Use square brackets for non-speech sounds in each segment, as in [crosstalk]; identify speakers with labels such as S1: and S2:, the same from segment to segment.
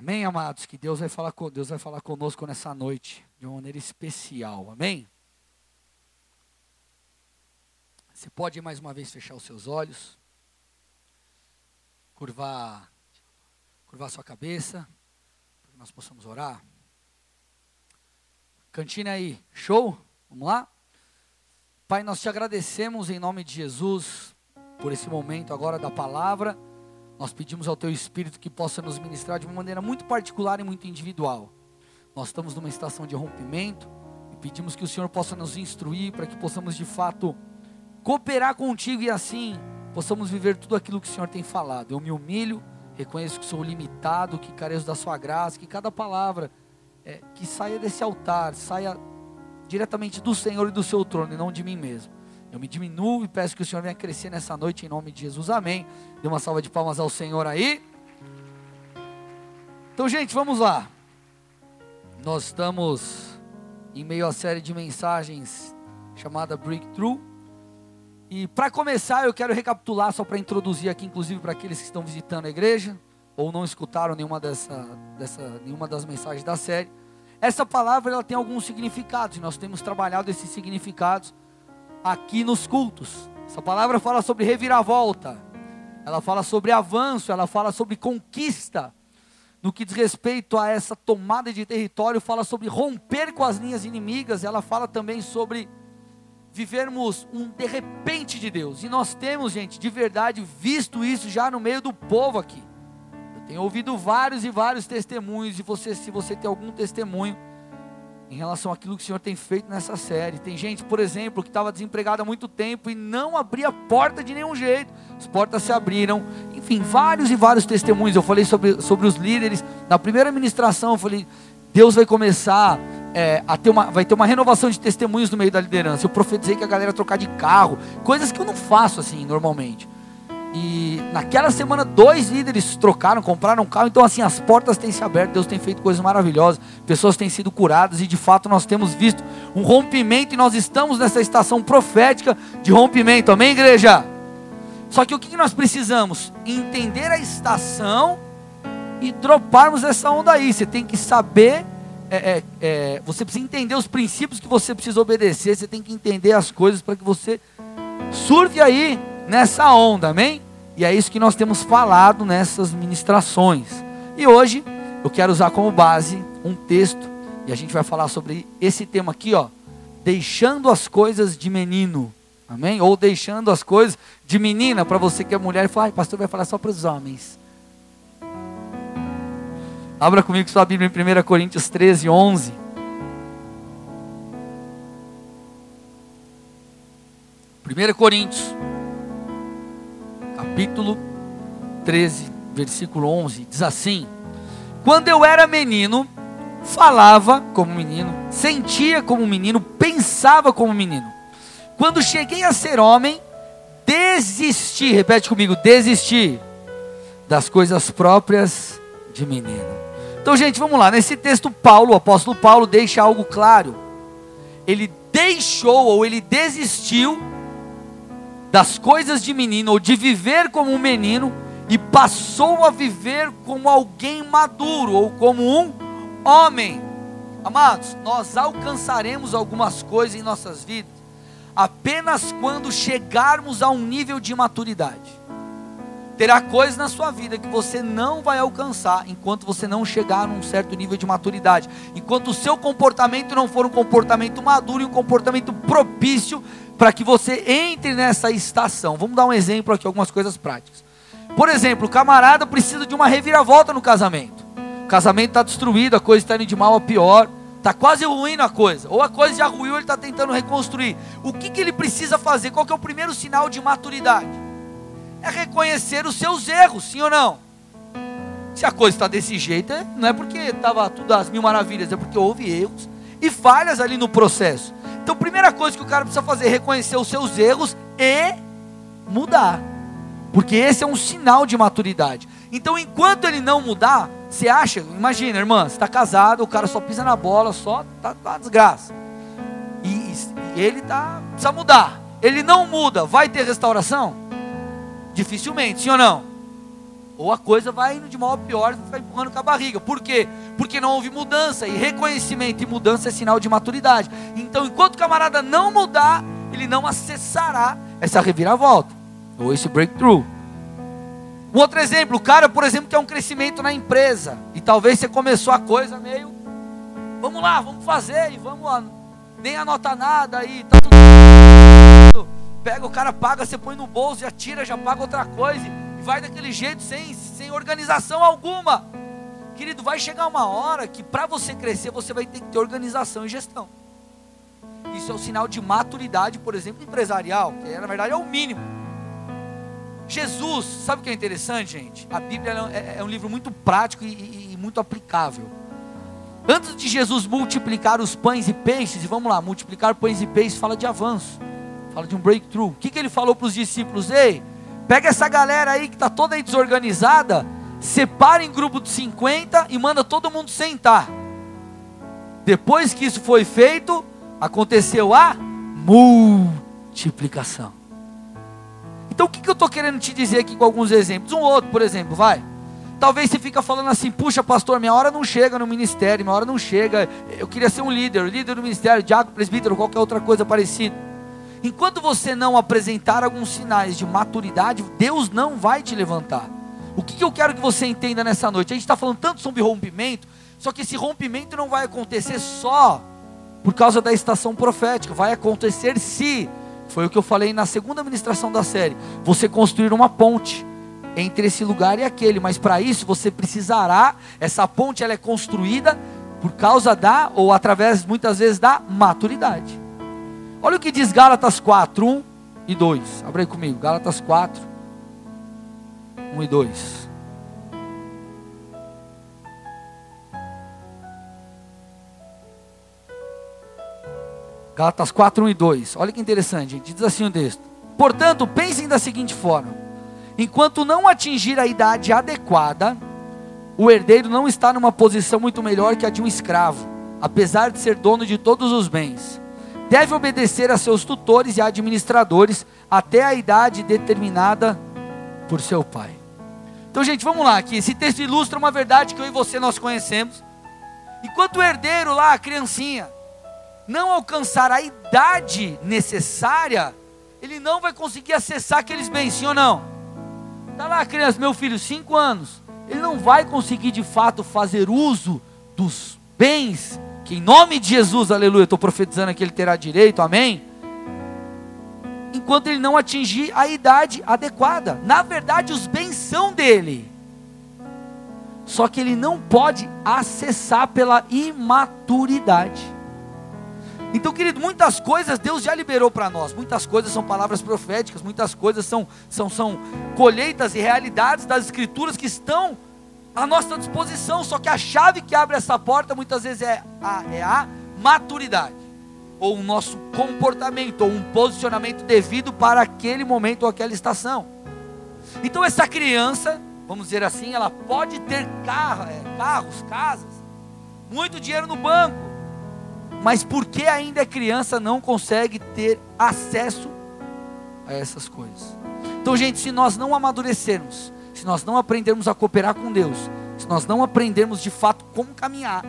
S1: Amém, amados? Que Deus vai falar com Deus vai falar conosco nessa noite de uma maneira especial. Amém? Você pode mais uma vez fechar os seus olhos, curvar, curvar sua cabeça, para que nós possamos orar. Cantina aí, show? Vamos lá? Pai, nós te agradecemos em nome de Jesus por esse momento agora da palavra. Nós pedimos ao Teu Espírito que possa nos ministrar de uma maneira muito particular e muito individual. Nós estamos numa estação de rompimento e pedimos que o Senhor possa nos instruir para que possamos de fato cooperar contigo e assim possamos viver tudo aquilo que o Senhor tem falado. Eu me humilho, reconheço que sou limitado, que careço da Sua graça, que cada palavra é, que saia desse altar, saia diretamente do Senhor e do Seu trono, e não de mim mesmo. Eu me diminuo e peço que o Senhor venha crescer nessa noite em nome de Jesus. Amém. Dê uma salva de palmas ao Senhor aí. Então, gente, vamos lá. Nós estamos em meio à série de mensagens chamada Breakthrough. E para começar, eu quero recapitular só para introduzir aqui, inclusive para aqueles que estão visitando a igreja ou não escutaram nenhuma, dessa, dessa, nenhuma das mensagens da série. Essa palavra ela tem alguns significados e nós temos trabalhado esses significados aqui nos cultos. Essa palavra fala sobre reviravolta, ela fala sobre avanço, ela fala sobre conquista. No que diz respeito a essa tomada de território, fala sobre romper com as linhas inimigas, ela fala também sobre vivermos um de repente de Deus. E nós temos, gente, de verdade, visto isso já no meio do povo aqui. Eu tenho ouvido vários e vários testemunhos, e você, se você tem algum testemunho em relação àquilo que o Senhor tem feito nessa série. Tem gente, por exemplo, que estava desempregada há muito tempo e não abria porta de nenhum jeito. As portas se abriram. Enfim, vários e vários testemunhos. Eu falei sobre, sobre os líderes. Na primeira ministração, eu falei: Deus vai começar é, a ter uma, vai ter uma renovação de testemunhos no meio da liderança. Eu profetizei que a galera ia trocar de carro, coisas que eu não faço assim normalmente. E naquela semana, dois líderes trocaram, compraram um carro. Então, assim, as portas têm se aberto. Deus tem feito coisas maravilhosas. Pessoas têm sido curadas. E de fato, nós temos visto um rompimento. E nós estamos nessa estação profética de rompimento. Amém, igreja? Só que o que nós precisamos? Entender a estação e droparmos essa onda aí. Você tem que saber é, é, é, você precisa entender os princípios que você precisa obedecer, você tem que entender as coisas para que você surfe aí nessa onda, amém? E é isso que nós temos falado nessas ministrações. E hoje eu quero usar como base um texto, e a gente vai falar sobre esse tema aqui, ó, deixando as coisas de menino. Amém? Ou deixando as coisas de menina, para você que é mulher e fala, ai, pastor vai falar só para os homens. Abra comigo sua Bíblia em 1 Coríntios 13, 11. Primeira Coríntios, capítulo 13, versículo 11, diz assim: Quando eu era menino, falava como menino, sentia como menino, pensava como menino. Quando cheguei a ser homem, desisti, repete comigo, desisti das coisas próprias de menino. Então, gente, vamos lá. Nesse texto, Paulo, o apóstolo Paulo, deixa algo claro. Ele deixou ou ele desistiu das coisas de menino, ou de viver como um menino, e passou a viver como alguém maduro, ou como um homem. Amados, nós alcançaremos algumas coisas em nossas vidas apenas quando chegarmos a um nível de maturidade terá coisas na sua vida que você não vai alcançar enquanto você não chegar num certo nível de maturidade. Enquanto o seu comportamento não for um comportamento maduro e um comportamento propício para que você entre nessa estação. Vamos dar um exemplo aqui, algumas coisas práticas. Por exemplo, o camarada precisa de uma reviravolta no casamento. O casamento está destruído, a coisa está indo de mal a pior. Está quase ruindo a coisa. Ou a coisa já ruiu, ele está tentando reconstruir. O que, que ele precisa fazer? Qual é o primeiro sinal de maturidade? É reconhecer os seus erros, sim ou não? Se a coisa está desse jeito, é, não é porque estava tudo às mil maravilhas, é porque houve erros e falhas ali no processo. Então, primeira coisa que o cara precisa fazer é reconhecer os seus erros e mudar. Porque esse é um sinal de maturidade. Então, enquanto ele não mudar, você acha, imagina, irmã, você está casado, o cara só pisa na bola, só tá, tá desgraça. E, e ele tá, precisa mudar. Ele não muda, vai ter restauração? Dificilmente, sim ou não? Ou a coisa vai indo de mal a pior, você vai empurrando com a barriga. Por quê? Porque não houve mudança. E reconhecimento e mudança é sinal de maturidade. Então, enquanto o camarada não mudar, ele não acessará essa reviravolta. Ou esse breakthrough. Um outro exemplo, o cara, por exemplo, que é um crescimento na empresa. E talvez você começou a coisa meio. Vamos lá, vamos fazer, e vamos lá. Nem anota nada aí, tá tudo. Pega, o cara paga, você põe no bolso, já tira, já paga outra coisa e vai daquele jeito sem, sem organização alguma. Querido, vai chegar uma hora que para você crescer você vai ter que ter organização e gestão. Isso é um sinal de maturidade, por exemplo, empresarial, que na verdade é o mínimo. Jesus, sabe o que é interessante, gente? A Bíblia é, é um livro muito prático e, e, e muito aplicável. Antes de Jesus multiplicar os pães e peixes, e vamos lá, multiplicar pães e peixes fala de avanço, fala de um breakthrough. O que, que ele falou para os discípulos? Ei, Pega essa galera aí que está toda aí desorganizada, separa em grupo de 50 e manda todo mundo sentar. Depois que isso foi feito, aconteceu a multiplicação. Então o que, que eu estou querendo te dizer aqui com alguns exemplos? Um outro, por exemplo, vai. Talvez você fica falando assim, puxa pastor, minha hora não chega no ministério, minha hora não chega. Eu queria ser um líder, líder do ministério, diácono, presbítero, qualquer outra coisa parecida. Enquanto você não apresentar alguns sinais de maturidade, Deus não vai te levantar. O que, eu quero que você entenda nessa noite? A gente está falando tanto sobre rompimento, só que esse rompimento não vai acontecer só por causa da estação profética, vai acontecer se, foi o que eu falei na segunda ministração da série, você construir uma ponte entre esse lugar e aquele, mas para isso você precisará, essa ponte ela é construída por causa da, ou através muitas vezes da maturidade. Olha o que diz Gálatas 4, 1 e 2. Abre aí comigo, Gálatas 4, 1 e 2. Gálatas 4, 1 e 2. Olha que interessante, gente. Diz assim o texto. Portanto, pensem da seguinte forma: enquanto não atingir a idade adequada, o herdeiro não está numa posição muito melhor que a de um escravo, apesar de ser dono de todos os bens deve obedecer a seus tutores e administradores até a idade determinada por seu pai. Então, gente, vamos lá aqui. Esse texto ilustra uma verdade que eu e você nós conhecemos. Enquanto o herdeiro lá, a criancinha, não alcançar a idade necessária, ele não vai conseguir acessar aqueles bens, sim ou não? Está lá a criança, meu filho, cinco anos. Ele não vai conseguir de fato fazer uso dos bens que em nome de Jesus, aleluia, estou profetizando que ele terá direito, amém? Enquanto ele não atingir a idade adequada. Na verdade, os bens são dele. Só que ele não pode acessar pela imaturidade. Então, querido, muitas coisas Deus já liberou para nós. Muitas coisas são palavras proféticas, muitas coisas são, são, são colheitas e realidades das Escrituras que estão à nossa disposição. Só que a chave que abre essa porta muitas vezes é a, é a maturidade, ou o nosso comportamento, ou um posicionamento devido para aquele momento ou aquela estação. Então, essa criança, vamos dizer assim, ela pode ter carro, é, carros, casas, muito dinheiro no banco, mas porque ainda é criança, não consegue ter acesso a essas coisas. Então, gente, se nós não amadurecermos, se nós não aprendermos a cooperar com Deus, se nós não aprendermos de fato como caminhar,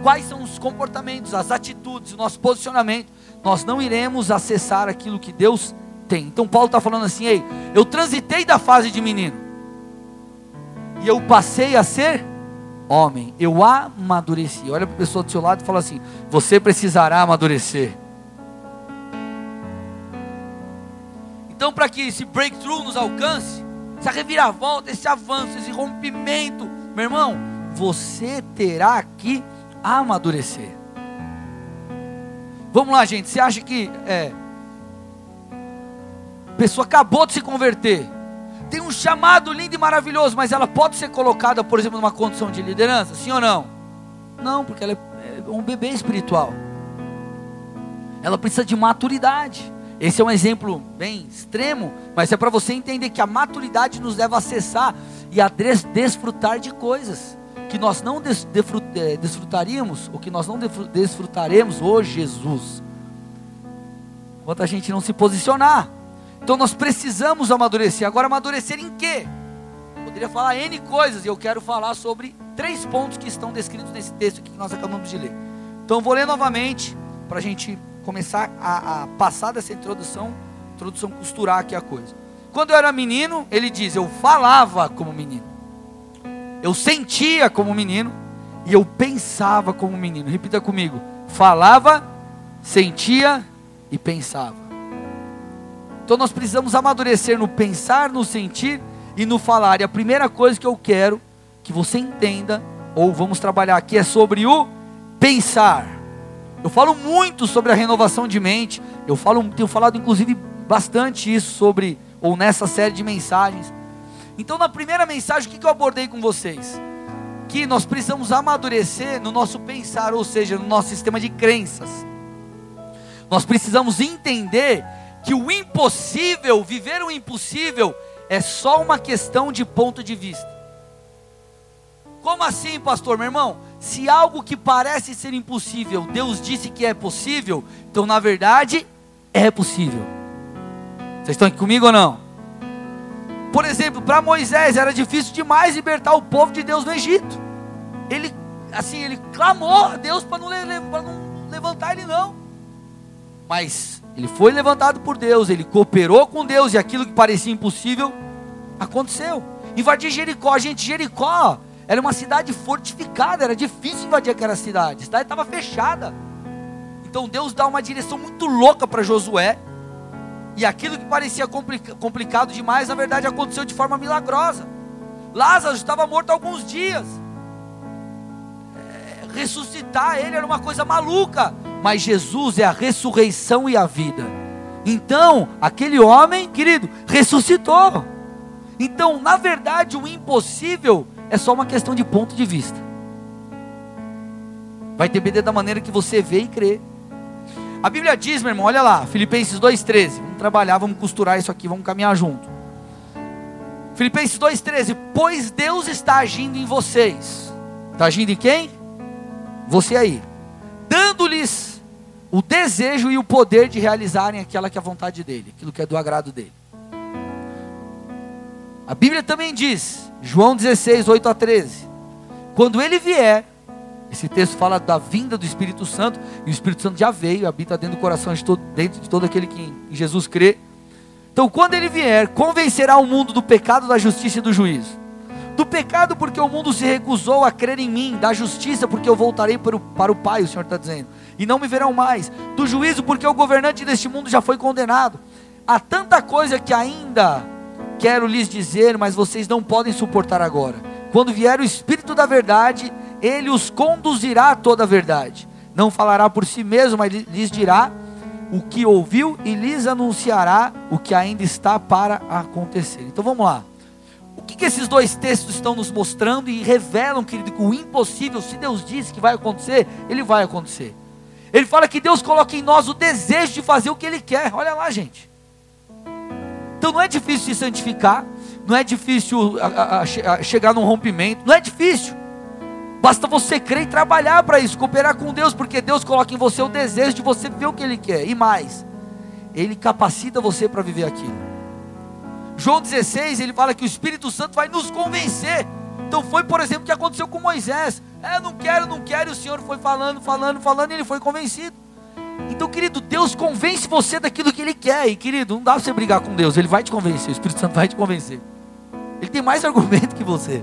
S1: quais são os comportamentos, as atitudes, o nosso posicionamento, nós não iremos acessar aquilo que Deus tem. Então Paulo está falando assim: ei, eu transitei da fase de menino, e eu passei a ser homem, eu amadureci. Olha para a pessoa do seu lado e fala assim: você precisará amadurecer. Então, para que esse breakthrough nos alcance, essa reviravolta, esse avanço, esse rompimento, meu irmão, você terá que amadurecer. Vamos lá, gente. Você acha que é, a pessoa acabou de se converter, tem um chamado lindo e maravilhoso, mas ela pode ser colocada, por exemplo, numa condição de liderança? Sim ou não? Não, porque ela é, é um bebê espiritual. Ela precisa de maturidade. Esse é um exemplo bem extremo, mas é para você entender que a maturidade nos leva a acessar e a des desfrutar de coisas que nós não des eh, desfrutaríamos, ou que nós não desfrutaremos hoje, Jesus, enquanto a gente não se posicionar. Então nós precisamos amadurecer. Agora, amadurecer em quê? Poderia falar N coisas, e eu quero falar sobre três pontos que estão descritos nesse texto que nós acabamos de ler. Então vou ler novamente, para a gente começar a, a passar dessa introdução, introdução costurar aqui a coisa. Quando eu era menino, ele diz, eu falava como menino. Eu sentia como menino e eu pensava como menino. Repita comigo. Falava, sentia e pensava. Então nós precisamos amadurecer no pensar, no sentir e no falar. E a primeira coisa que eu quero que você entenda, ou vamos trabalhar aqui, é sobre o pensar. Eu falo muito sobre a renovação de mente. Eu falo, tenho falado inclusive bastante isso sobre, ou nessa série de mensagens. Então, na primeira mensagem, o que eu abordei com vocês? Que nós precisamos amadurecer no nosso pensar, ou seja, no nosso sistema de crenças. Nós precisamos entender que o impossível, viver o impossível, é só uma questão de ponto de vista. Como assim, pastor, meu irmão? Se algo que parece ser impossível, Deus disse que é possível, então na verdade é possível. Vocês estão aqui comigo ou não? Por exemplo, para Moisés era difícil demais libertar o povo de Deus no Egito. Ele, assim, ele clamou a Deus para não, não, levantar ele não. Mas ele foi levantado por Deus, ele cooperou com Deus e aquilo que parecia impossível aconteceu. Invadir Jericó, gente, Jericó era uma cidade fortificada, era difícil invadir aquela cidade. A cidade estava fechada. Então Deus dá uma direção muito louca para Josué e aquilo que parecia complicado demais, na verdade aconteceu de forma milagrosa. Lázaro estava morto há alguns dias. É, ressuscitar ele era uma coisa maluca, mas Jesus é a ressurreição e a vida. Então, aquele homem, querido, ressuscitou. Então, na verdade, o impossível é só uma questão de ponto de vista. Vai depender da maneira que você vê e crê. A Bíblia diz, meu irmão, olha lá, Filipenses 2,13. Vamos trabalhar, vamos costurar isso aqui, vamos caminhar junto. Filipenses 2,13. Pois Deus está agindo em vocês. Está agindo em quem? Você aí. Dando-lhes o desejo e o poder de realizarem aquela que é a vontade dele, aquilo que é do agrado dele. A Bíblia também diz, João 16, 8 a 13: Quando ele vier, esse texto fala da vinda do Espírito Santo, e o Espírito Santo já veio, habita dentro do coração de todo, dentro de todo aquele que em Jesus crê. Então, quando ele vier, convencerá o mundo do pecado, da justiça e do juízo. Do pecado, porque o mundo se recusou a crer em mim. Da justiça, porque eu voltarei para o, para o Pai, o Senhor está dizendo. E não me verão mais. Do juízo, porque o governante deste mundo já foi condenado. Há tanta coisa que ainda quero lhes dizer, mas vocês não podem suportar agora. Quando vier o Espírito da Verdade, ele os conduzirá a toda a verdade. Não falará por si mesmo, mas lhes dirá o que ouviu e lhes anunciará o que ainda está para acontecer. Então vamos lá. O que, que esses dois textos estão nos mostrando e revelam, querido, que o impossível, se Deus disse que vai acontecer, ele vai acontecer. Ele fala que Deus coloca em nós o desejo de fazer o que Ele quer. Olha lá, gente. Então não é difícil se santificar, não é difícil a, a, a chegar num rompimento, não é difícil. Basta você crer e trabalhar para isso, cooperar com Deus, porque Deus coloca em você o desejo de você viver o que Ele quer, e mais, Ele capacita você para viver aquilo. João 16, ele fala que o Espírito Santo vai nos convencer. Então foi, por exemplo, o que aconteceu com Moisés. É, não quero, não quero, e o Senhor foi falando, falando, falando, e ele foi convencido. Então, querido, Deus convence você daquilo que Ele quer. E, querido, não dá para você brigar com Deus, Ele vai te convencer, o Espírito Santo vai te convencer. Ele tem mais [laughs] argumento que você.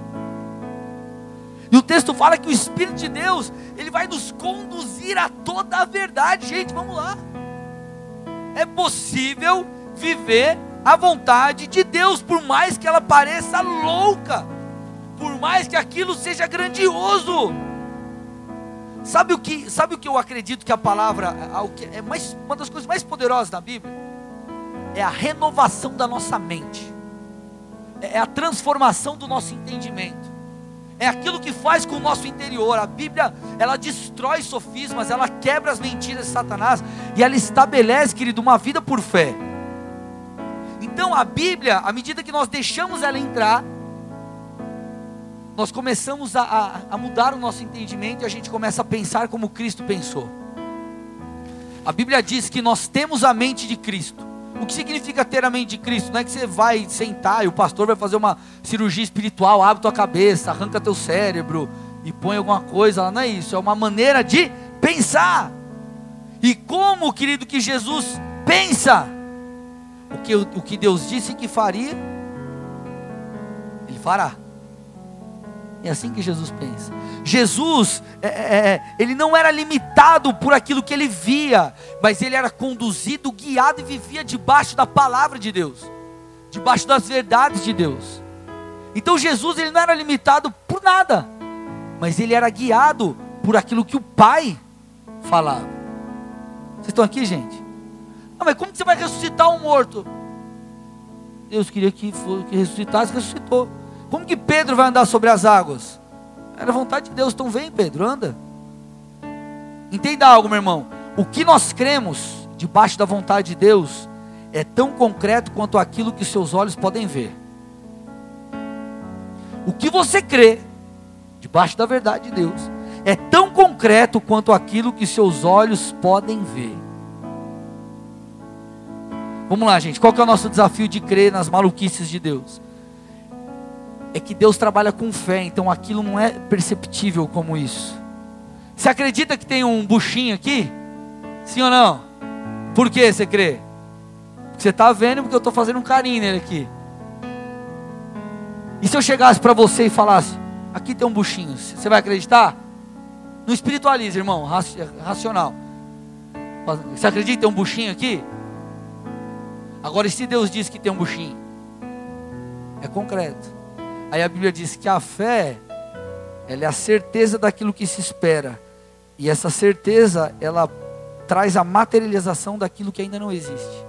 S1: E o texto fala que o Espírito de Deus, ele vai nos conduzir a toda a verdade. Gente, vamos lá. É possível viver a vontade de Deus, por mais que ela pareça louca, por mais que aquilo seja grandioso. Sabe o que, sabe o que eu acredito que a palavra é mais, uma das coisas mais poderosas da Bíblia? É a renovação da nossa mente. É a transformação do nosso entendimento é aquilo que faz com o nosso interior. A Bíblia, ela destrói sofismas, ela quebra as mentiras de Satanás e ela estabelece, querido, uma vida por fé. Então a Bíblia, à medida que nós deixamos ela entrar, nós começamos a, a, a mudar o nosso entendimento e a gente começa a pensar como Cristo pensou. A Bíblia diz que nós temos a mente de Cristo. O que significa ter a mente de Cristo? Não é que você vai sentar e o pastor vai fazer uma cirurgia espiritual, abre tua cabeça, arranca teu cérebro e põe alguma coisa lá. Não é isso, é uma maneira de pensar. E como, querido, que Jesus pensa? O que, o que Deus disse que faria, Ele fará. É assim que Jesus pensa. Jesus, é, é, é, ele não era limitado por aquilo que ele via, mas ele era conduzido, guiado e vivia debaixo da palavra de Deus, debaixo das verdades de Deus. Então Jesus ele não era limitado por nada, mas ele era guiado por aquilo que o Pai falava. Vocês estão aqui, gente? Ah, mas como que você vai ressuscitar um morto? Deus queria que, que ressuscitasse, ressuscitou. Como que Pedro vai andar sobre as águas? Era vontade de Deus, então vem Pedro, anda. Entenda algo, meu irmão. O que nós cremos debaixo da vontade de Deus é tão concreto quanto aquilo que seus olhos podem ver. O que você crê debaixo da verdade de Deus é tão concreto quanto aquilo que seus olhos podem ver. Vamos lá, gente. Qual que é o nosso desafio de crer nas maluquices de Deus? É que Deus trabalha com fé, então aquilo não é perceptível como isso. Você acredita que tem um buchinho aqui? Sim ou não? Por que você crê? Porque você está vendo porque eu estou fazendo um carinho nele aqui. E se eu chegasse para você e falasse, aqui tem um buchinho, você vai acreditar? Não espiritualiza, irmão, racional. Você acredita que tem um buchinho aqui? Agora, se Deus diz que tem um buchinho? É concreto. Aí a Bíblia diz que a fé, ela é a certeza daquilo que se espera. E essa certeza, ela traz a materialização daquilo que ainda não existe.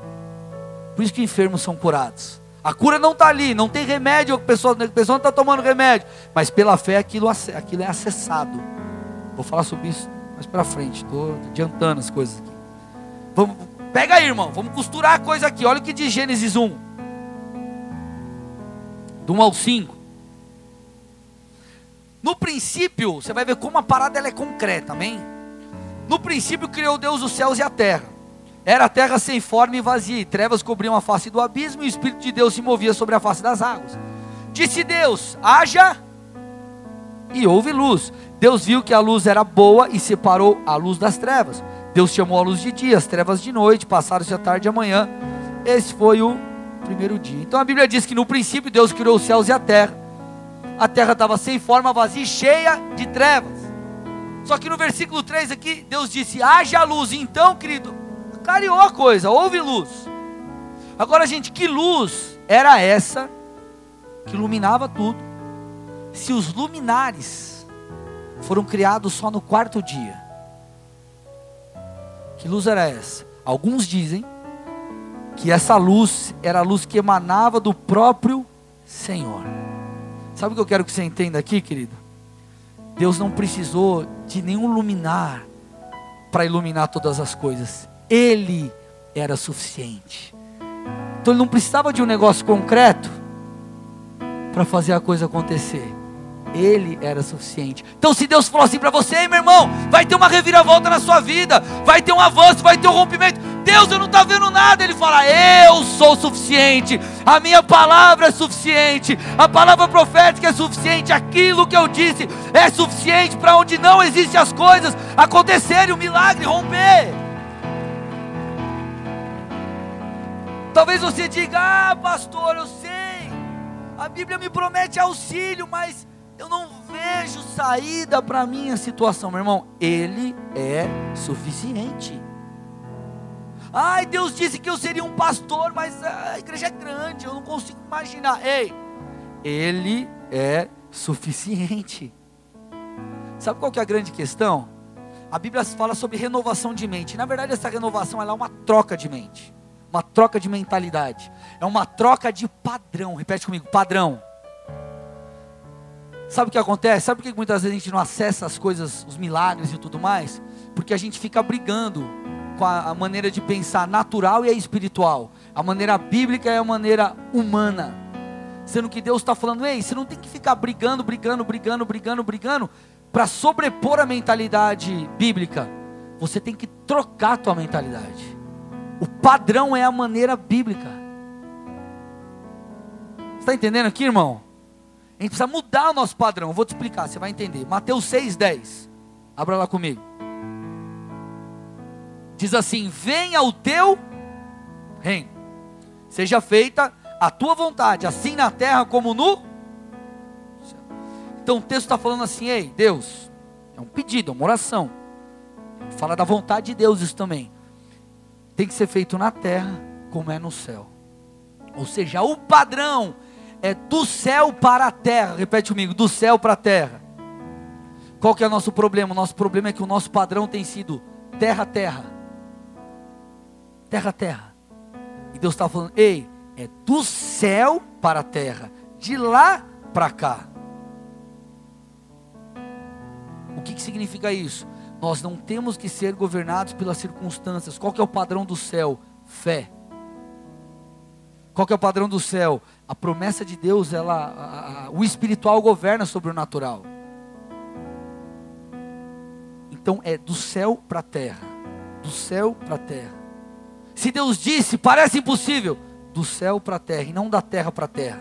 S1: Por isso que enfermos são curados. A cura não está ali, não tem remédio, a pessoa, a pessoa não está tomando remédio. Mas pela fé aquilo, aquilo é acessado. Vou falar sobre isso mais para frente, estou adiantando as coisas aqui. Vamos, pega aí, irmão, vamos costurar a coisa aqui. Olha o que diz Gênesis 1. Do 1 ao 5. No princípio, você vai ver como a parada ela é concreta, amém? No princípio criou Deus os céus e a terra. Era a terra sem forma e vazia, e trevas cobriam a face do abismo, e o Espírito de Deus se movia sobre a face das águas. Disse Deus: haja e houve luz. Deus viu que a luz era boa e separou a luz das trevas. Deus chamou a luz de dia, as trevas de noite, passaram-se a tarde e a manhã. Esse foi o primeiro dia. Então a Bíblia diz que no princípio Deus criou os céus e a terra a terra estava sem forma, vazia e cheia de trevas. Só que no versículo 3 aqui, Deus disse: haja luz. Então, querido, clareou a coisa, houve luz. Agora, gente, que luz era essa que iluminava tudo? Se os luminares foram criados só no quarto dia, que luz era essa? Alguns dizem que essa luz era a luz que emanava do próprio Senhor. Sabe o que eu quero que você entenda aqui, querido? Deus não precisou de nenhum luminar para iluminar todas as coisas. Ele era suficiente. Então ele não precisava de um negócio concreto para fazer a coisa acontecer. Ele era suficiente. Então, se Deus falou assim para você, meu irmão, vai ter uma reviravolta na sua vida, vai ter um avanço, vai ter um rompimento. Deus, eu não estou vendo nada. Ele fala: Eu sou suficiente, a minha palavra é suficiente, a palavra profética é suficiente, aquilo que eu disse é suficiente para onde não existem as coisas acontecerem, o milagre romper. Talvez você diga: Ah, pastor, eu sei, a Bíblia me promete auxílio, mas eu não vejo saída para a minha situação, meu irmão. Ele é suficiente. Ai, Deus disse que eu seria um pastor, mas a igreja é grande, eu não consigo imaginar. Ei, Ele é suficiente. Sabe qual que é a grande questão? A Bíblia fala sobre renovação de mente. Na verdade, essa renovação é uma troca de mente, uma troca de mentalidade, é uma troca de padrão. Repete comigo, padrão. Sabe o que acontece? Sabe por que muitas vezes a gente não acessa as coisas, os milagres e tudo mais? Porque a gente fica brigando com a, a maneira de pensar natural e a espiritual. A maneira bíblica é a maneira humana. Sendo que Deus está falando, ei, você não tem que ficar brigando, brigando, brigando, brigando, brigando, para sobrepor a mentalidade bíblica. Você tem que trocar a tua mentalidade. O padrão é a maneira bíblica. Está entendendo aqui, irmão? A gente precisa mudar o nosso padrão. vou te explicar, você vai entender. Mateus 6,10. Abra lá comigo. Diz assim: Venha o teu reino, seja feita a tua vontade, assim na terra como no céu. Então o texto está falando assim: Ei, Deus, é um pedido, é uma oração. Fala da vontade de Deus isso também. Tem que ser feito na terra como é no céu. Ou seja, o padrão é do céu para a terra. Repete comigo, do céu para a terra. Qual que é o nosso problema? O nosso problema é que o nosso padrão tem sido terra terra. Terra terra. E Deus está falando, ei, é do céu para a terra, de lá para cá. O que, que significa isso? Nós não temos que ser governados pelas circunstâncias. Qual que é o padrão do céu? Fé. Qual que é o padrão do céu? A promessa de Deus, ela, a, a, o espiritual governa sobre o natural. Então é do céu para a terra, do céu para a terra. Se Deus disse, parece impossível, do céu para a terra e não da terra para a terra.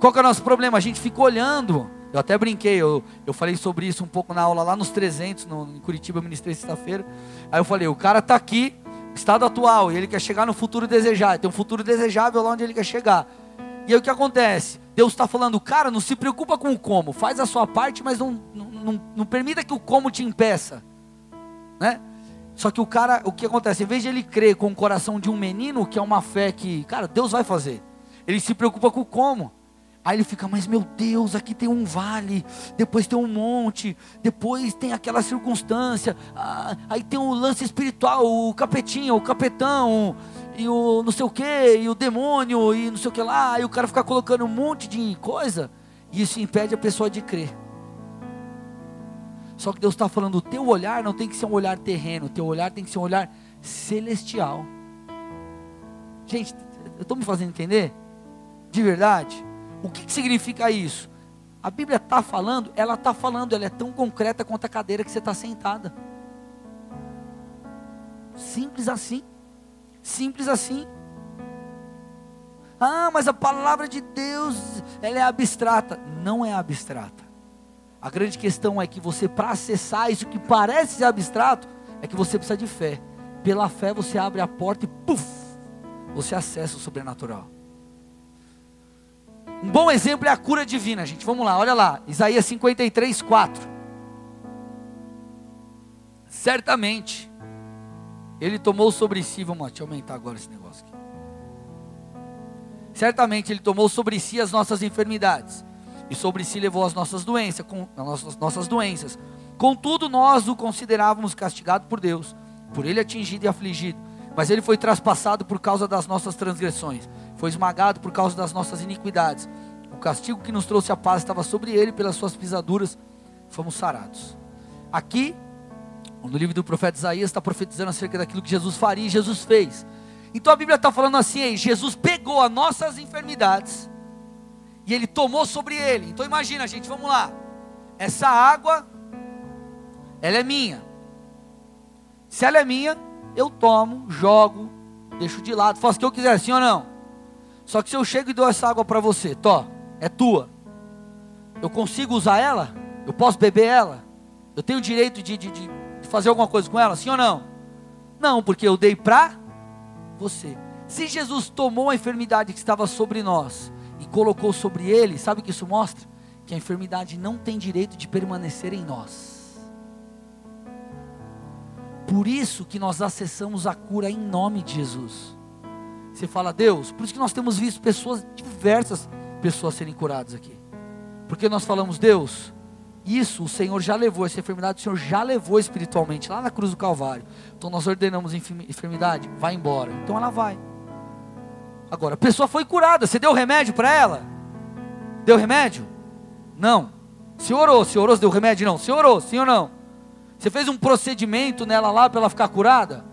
S1: Qual que é o nosso problema? A gente fica olhando. Eu até brinquei, eu, eu falei sobre isso um pouco na aula lá nos 300, no, em Curitiba, eu ministrei sexta-feira. Aí eu falei, o cara está aqui, estado atual, e ele quer chegar no futuro desejado. Tem um futuro desejável lá onde ele quer chegar. E aí o que acontece? Deus está falando, cara, não se preocupa com o como, faz a sua parte, mas não, não, não, não permita que o como te impeça. Né? Só que o cara, o que acontece? Em vez de ele crer com o coração de um menino, que é uma fé que, cara, Deus vai fazer, ele se preocupa com o como. Aí ele fica, mas meu Deus, aqui tem um vale, depois tem um monte, depois tem aquela circunstância, ah, aí tem o lance espiritual, o capetinho, o capetão, e o não sei o que, e o demônio, e não sei o que lá, e o cara fica colocando um monte de coisa, e isso impede a pessoa de crer. Só que Deus está falando, o teu olhar não tem que ser um olhar terreno, o teu olhar tem que ser um olhar celestial. Gente, eu estou me fazendo entender? De verdade? O que, que significa isso? A Bíblia está falando, ela está falando, ela é tão concreta quanto a cadeira que você está sentada. Simples assim. Simples assim. Ah, mas a palavra de Deus, ela é abstrata. Não é abstrata. A grande questão é que você, para acessar isso que parece ser abstrato, é que você precisa de fé. Pela fé você abre a porta e puf, você acessa o sobrenatural. Um bom exemplo é a cura divina, gente. Vamos lá, olha lá. Isaías 53, 4. Certamente ele tomou sobre si, vamos lá, deixa eu aumentar agora esse negócio aqui. Certamente Ele tomou sobre si as nossas enfermidades, e sobre si levou as nossas doenças, com, as nossas, nossas doenças. Contudo, nós o considerávamos castigado por Deus, por Ele atingido e afligido. Mas Ele foi traspassado por causa das nossas transgressões, foi esmagado por causa das nossas iniquidades. O castigo que nos trouxe a paz estava sobre Ele, pelas suas pisaduras fomos sarados. Aqui no livro do profeta Isaías está profetizando acerca daquilo que Jesus faria e Jesus fez. Então a Bíblia está falando assim: Jesus pegou as nossas enfermidades e ele tomou sobre ele. Então imagina, gente, vamos lá. Essa água, ela é minha. Se ela é minha, eu tomo, jogo, deixo de lado, faço o que eu quiser, sim ou não? Só que se eu chego e dou essa água para você, tó, é tua. Eu consigo usar ela? Eu posso beber ela? Eu tenho o direito de, de, de fazer alguma coisa com ela, sim ou não? Não, porque eu dei para você. Se Jesus tomou a enfermidade que estava sobre nós colocou sobre ele, sabe o que isso mostra? Que a enfermidade não tem direito de permanecer em nós. Por isso que nós acessamos a cura em nome de Jesus. Você fala, Deus, por isso que nós temos visto pessoas, diversas pessoas serem curadas aqui. Porque nós falamos, Deus, isso o Senhor já levou, essa enfermidade o Senhor já levou espiritualmente lá na cruz do Calvário. Então nós ordenamos enfermidade, vai embora. Então ela vai. Agora, a pessoa foi curada, você deu remédio para ela? Deu remédio? Não. Se orou, se orou, deu remédio? Não. Se orou, sim ou não? Você fez um procedimento nela lá para ela ficar curada?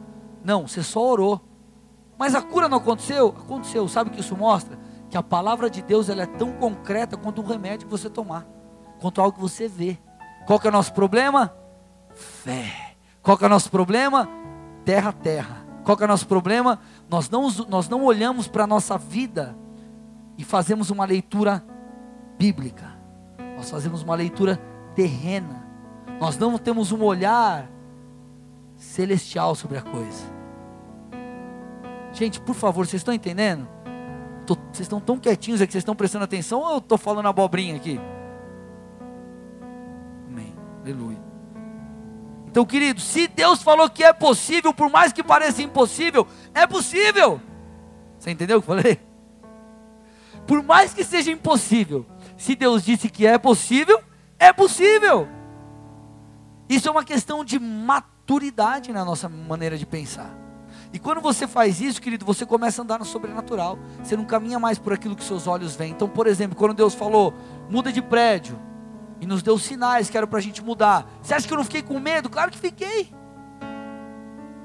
S1: Não, você só orou. Mas a cura não aconteceu? Aconteceu. Sabe o que isso mostra? Que a palavra de Deus ela é tão concreta quanto um remédio que você tomar quanto algo que você vê. Qual que é o nosso problema? Fé. Qual que é o nosso problema? Terra, terra. Qual que é o nosso problema? Nós não, nós não olhamos para a nossa vida e fazemos uma leitura bíblica. Nós fazemos uma leitura terrena. Nós não temos um olhar celestial sobre a coisa. Gente, por favor, vocês estão entendendo? Tô, vocês estão tão quietinhos aqui, vocês estão prestando atenção ou eu estou falando abobrinha aqui? Amém. Aleluia. Então, querido, se Deus falou que é possível, por mais que pareça impossível, é possível. Você entendeu o que eu falei? Por mais que seja impossível, se Deus disse que é possível, é possível. Isso é uma questão de maturidade na nossa maneira de pensar. E quando você faz isso, querido, você começa a andar no sobrenatural. Você não caminha mais por aquilo que seus olhos veem. Então, por exemplo, quando Deus falou, muda de prédio, e nos deu sinais que era para a gente mudar. Você acha que eu não fiquei com medo? Claro que fiquei.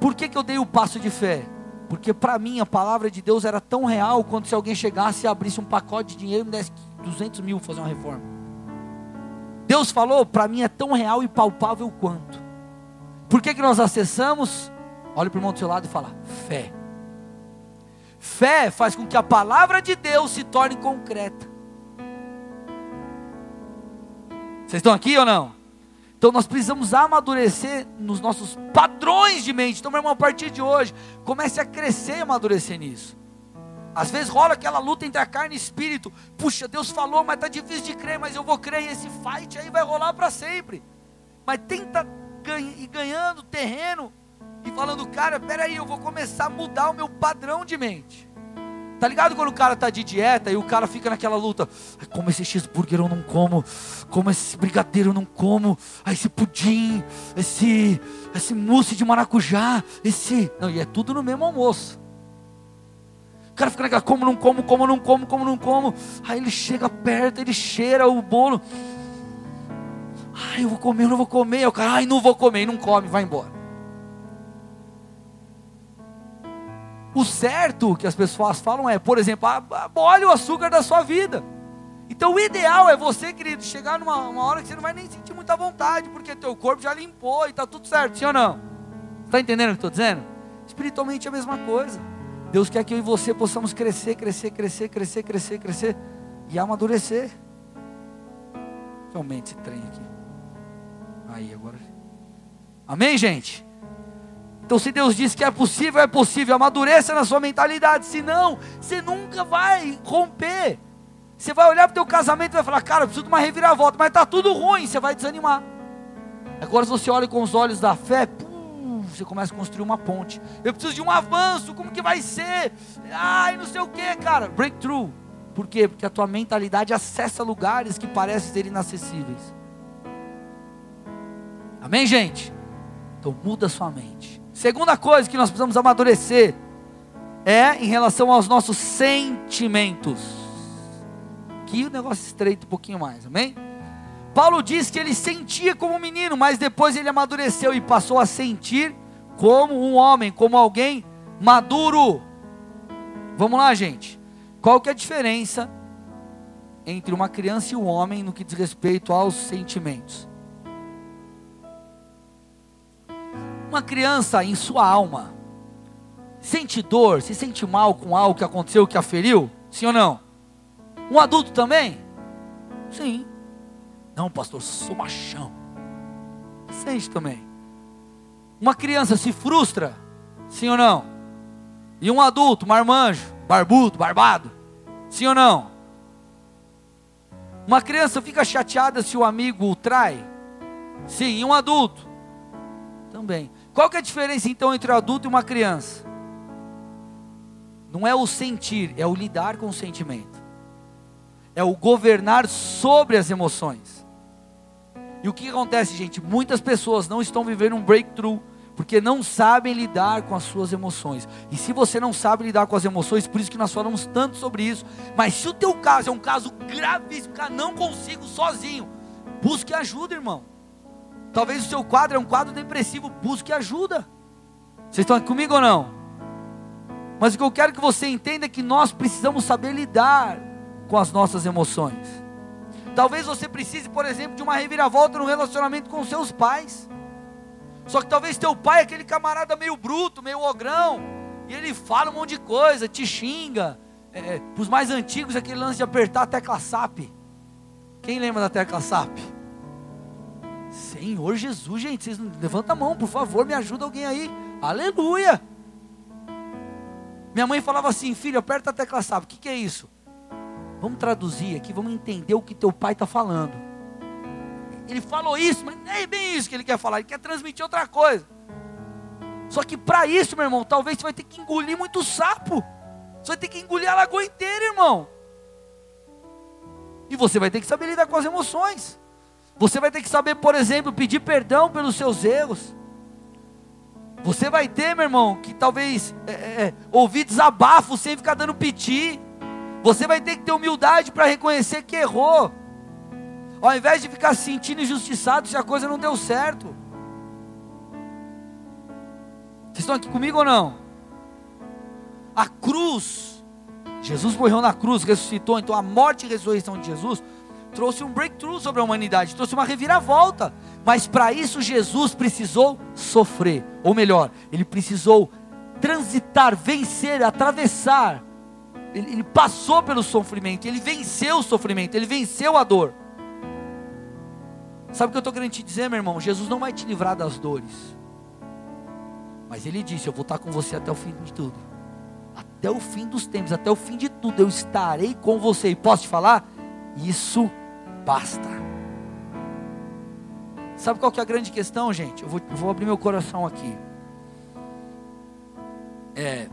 S1: Por que, que eu dei o passo de fé? Porque para mim a palavra de Deus era tão real quanto se alguém chegasse e abrisse um pacote de dinheiro e me desse 200 mil para fazer uma reforma. Deus falou, para mim é tão real e palpável quanto. Por que, que nós acessamos? Olha para o irmão do seu lado e fala: fé. Fé faz com que a palavra de Deus se torne concreta. Vocês estão aqui ou não? Então nós precisamos amadurecer nos nossos padrões de mente. Então, meu irmão, a partir de hoje, comece a crescer e amadurecer nisso. Às vezes rola aquela luta entre a carne e o espírito. Puxa, Deus falou, mas está difícil de crer, mas eu vou crer. E esse fight aí vai rolar para sempre. Mas tenta ir ganhando terreno e falando, cara, peraí, eu vou começar a mudar o meu padrão de mente. Tá ligado quando o cara tá de dieta e o cara fica naquela luta? Como esse cheeseburger eu não como, como esse brigadeiro eu não como, ah, esse pudim, esse, esse mousse de maracujá, esse. Não, e é tudo no mesmo almoço. O cara fica naquela, como não como, como não como, como não como. Aí ele chega perto, ele cheira o bolo. Ai, eu vou comer, eu não vou comer. Aí o cara, ai, não vou comer, e não come, vai embora. O certo que as pessoas falam é, por exemplo, abole o açúcar da sua vida. Então o ideal é você, querido, chegar numa hora que você não vai nem sentir muita vontade, porque teu corpo já limpou e está tudo certo, sim ou não? Está entendendo o que estou dizendo? Espiritualmente é a mesma coisa. Deus quer que eu e você possamos crescer, crescer, crescer, crescer, crescer, crescer e amadurecer. Aumente esse trem aqui. Aí agora. Amém, gente? Então, se Deus diz que é possível, é possível. Amadureça na sua mentalidade. Senão, você nunca vai romper. Você vai olhar para o teu casamento e vai falar, cara, eu preciso de uma reviravolta, mas está tudo ruim, você vai desanimar. Agora, se você olha com os olhos da fé, pum, você começa a construir uma ponte. Eu preciso de um avanço, como que vai ser? Ai, não sei o que, cara. Breakthrough. Por quê? Porque a tua mentalidade acessa lugares que parecem ser inacessíveis. Amém, gente? Então muda sua mente. Segunda coisa que nós precisamos amadurecer é em relação aos nossos sentimentos. Que o negócio estreita um pouquinho mais, amém? Paulo diz que ele sentia como um menino, mas depois ele amadureceu e passou a sentir como um homem, como alguém maduro. Vamos lá, gente. Qual que é a diferença entre uma criança e um homem no que diz respeito aos sentimentos? Uma criança em sua alma sente dor, se sente mal com algo que aconteceu, que a feriu? Sim ou não? Um adulto também? Sim. Não, pastor, sou machão. Sente também. Uma criança se frustra? Sim ou não? E um adulto, marmanjo, barbudo, barbado? Sim ou não? Uma criança fica chateada se o amigo o trai? Sim, e um adulto? Também. Qual que é a diferença então entre o adulto e uma criança? Não é o sentir, é o lidar com o sentimento. É o governar sobre as emoções. E o que acontece, gente? Muitas pessoas não estão vivendo um breakthrough porque não sabem lidar com as suas emoções. E se você não sabe lidar com as emoções, por isso que nós falamos tanto sobre isso. Mas se o teu caso é um caso gravíssimo, cara, não consigo sozinho, busque ajuda, irmão. Talvez o seu quadro é um quadro depressivo, busque ajuda. Vocês estão aqui comigo ou não? Mas o que eu quero que você entenda é que nós precisamos saber lidar com as nossas emoções. Talvez você precise, por exemplo, de uma reviravolta no relacionamento com seus pais. Só que talvez teu pai é aquele camarada meio bruto, meio ogrão, E ele fala um monte de coisa, te xinga. É, é para os mais antigos, aquele lance de apertar a tecla SAP. Quem lembra da tecla SAP? Senhor Jesus, gente, vocês levanta a mão, por favor, me ajuda alguém aí. Aleluia! Minha mãe falava assim, filho, aperta a tecla SAP. O que, que é isso? Vamos traduzir aqui, vamos entender o que teu pai está falando. Ele falou isso, mas nem é bem isso que ele quer falar, ele quer transmitir outra coisa. Só que para isso, meu irmão, talvez você vai ter que engolir muito sapo. Você vai ter que engolir a lagoa inteira, irmão. E você vai ter que saber lidar com as emoções. Você vai ter que saber, por exemplo, pedir perdão pelos seus erros. Você vai ter, meu irmão, que talvez é, é, é ouvir desabafo sem ficar dando piti. Você vai ter que ter humildade para reconhecer que errou. Ao invés de ficar se sentindo injustiçado se a coisa não deu certo. Vocês estão aqui comigo ou não? A cruz, Jesus morreu na cruz, ressuscitou, então a morte e ressurreição de Jesus trouxe um breakthrough sobre a humanidade, trouxe uma reviravolta. Mas para isso Jesus precisou sofrer, ou melhor, ele precisou transitar, vencer, atravessar ele, ele passou pelo sofrimento, ele venceu o sofrimento, ele venceu a dor. Sabe o que eu estou querendo te dizer, meu irmão? Jesus não vai te livrar das dores. Mas ele disse: Eu vou estar com você até o fim de tudo. Até o fim dos tempos, até o fim de tudo, eu estarei com você. E posso te falar? Isso basta. Sabe qual que é a grande questão, gente? Eu vou, eu vou abrir meu coração aqui. É,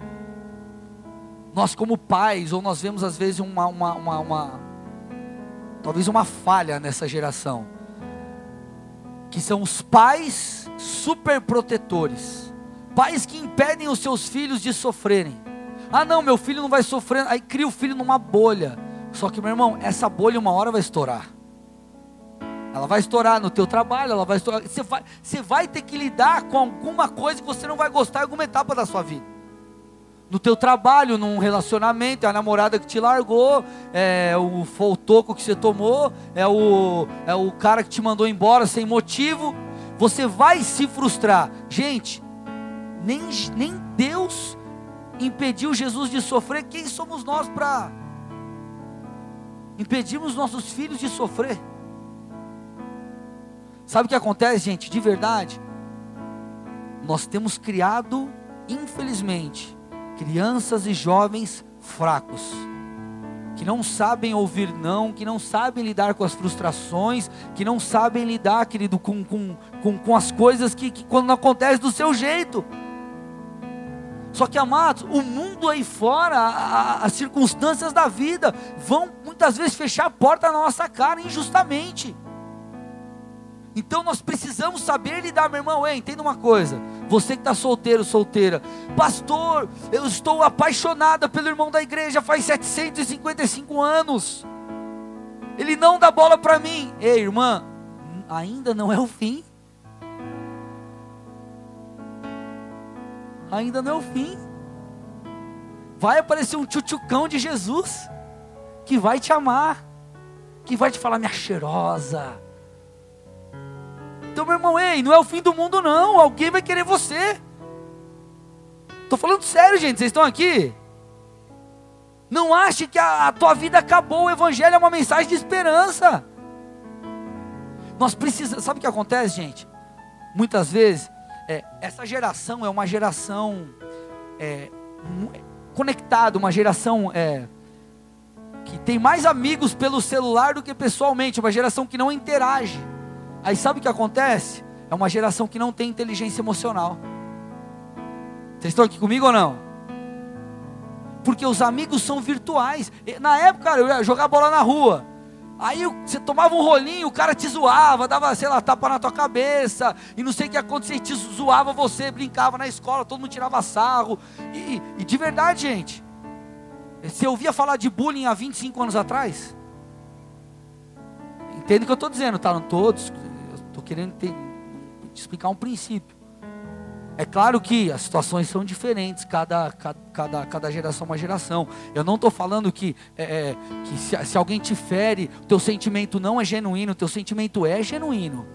S1: nós como pais, ou nós vemos às vezes uma, uma, uma, uma talvez uma falha nessa geração, que são os pais super protetores, pais que impedem os seus filhos de sofrerem. Ah, não, meu filho não vai sofrer, aí cria o filho numa bolha. Só que, meu irmão, essa bolha uma hora vai estourar. Ela vai estourar no teu trabalho, ela vai estourar. Você vai, você vai ter que lidar com alguma coisa que você não vai gostar em alguma etapa da sua vida no teu trabalho, num relacionamento, é a namorada que te largou, é o fotoco que você tomou, é o, é o cara que te mandou embora sem motivo, você vai se frustrar. Gente, nem, nem Deus impediu Jesus de sofrer, quem somos nós para impedirmos nossos filhos de sofrer? Sabe o que acontece, gente? De verdade, nós temos criado, infelizmente, crianças e jovens fracos, que não sabem ouvir não, que não sabem lidar com as frustrações, que não sabem lidar, querido, com, com, com, com as coisas que, que quando acontece do seu jeito. Só que, amados, o mundo aí fora, a, a, as circunstâncias da vida, vão muitas vezes fechar a porta na nossa cara injustamente. Então nós precisamos saber lidar, meu irmão. Ei, entenda uma coisa. Você que está solteiro, solteira, pastor, eu estou apaixonada pelo irmão da igreja faz 755 anos. Ele não dá bola para mim. Ei, irmã, ainda não é o fim. Ainda não é o fim. Vai aparecer um tchutchucão de Jesus que vai te amar, que vai te falar, minha cheirosa então, meu irmão, ei, não é o fim do mundo, não. Alguém vai querer você. Estou falando sério, gente. Vocês estão aqui? Não ache que a, a tua vida acabou. O Evangelho é uma mensagem de esperança. Nós precisamos. Sabe o que acontece, gente? Muitas vezes, é, essa geração é uma geração é, conectada, uma geração é, que tem mais amigos pelo celular do que pessoalmente, uma geração que não interage. Aí sabe o que acontece? É uma geração que não tem inteligência emocional. Vocês estão aqui comigo ou não? Porque os amigos são virtuais. Na época, cara, eu ia jogar bola na rua. Aí você tomava um rolinho, o cara te zoava, dava, sei lá, tapa na tua cabeça, e não sei o que acontecia, te zoava você, brincava na escola, todo mundo tirava sarro. E, e de verdade, gente, você ouvia falar de bullying há 25 anos atrás? Entende o que eu estou dizendo, tá? Não todos, Estou querendo te explicar um princípio. É claro que as situações são diferentes, cada, cada, cada geração é uma geração. Eu não estou falando que, é, é, que se, se, alguém te fere, o teu sentimento não é genuíno, o teu sentimento é genuíno.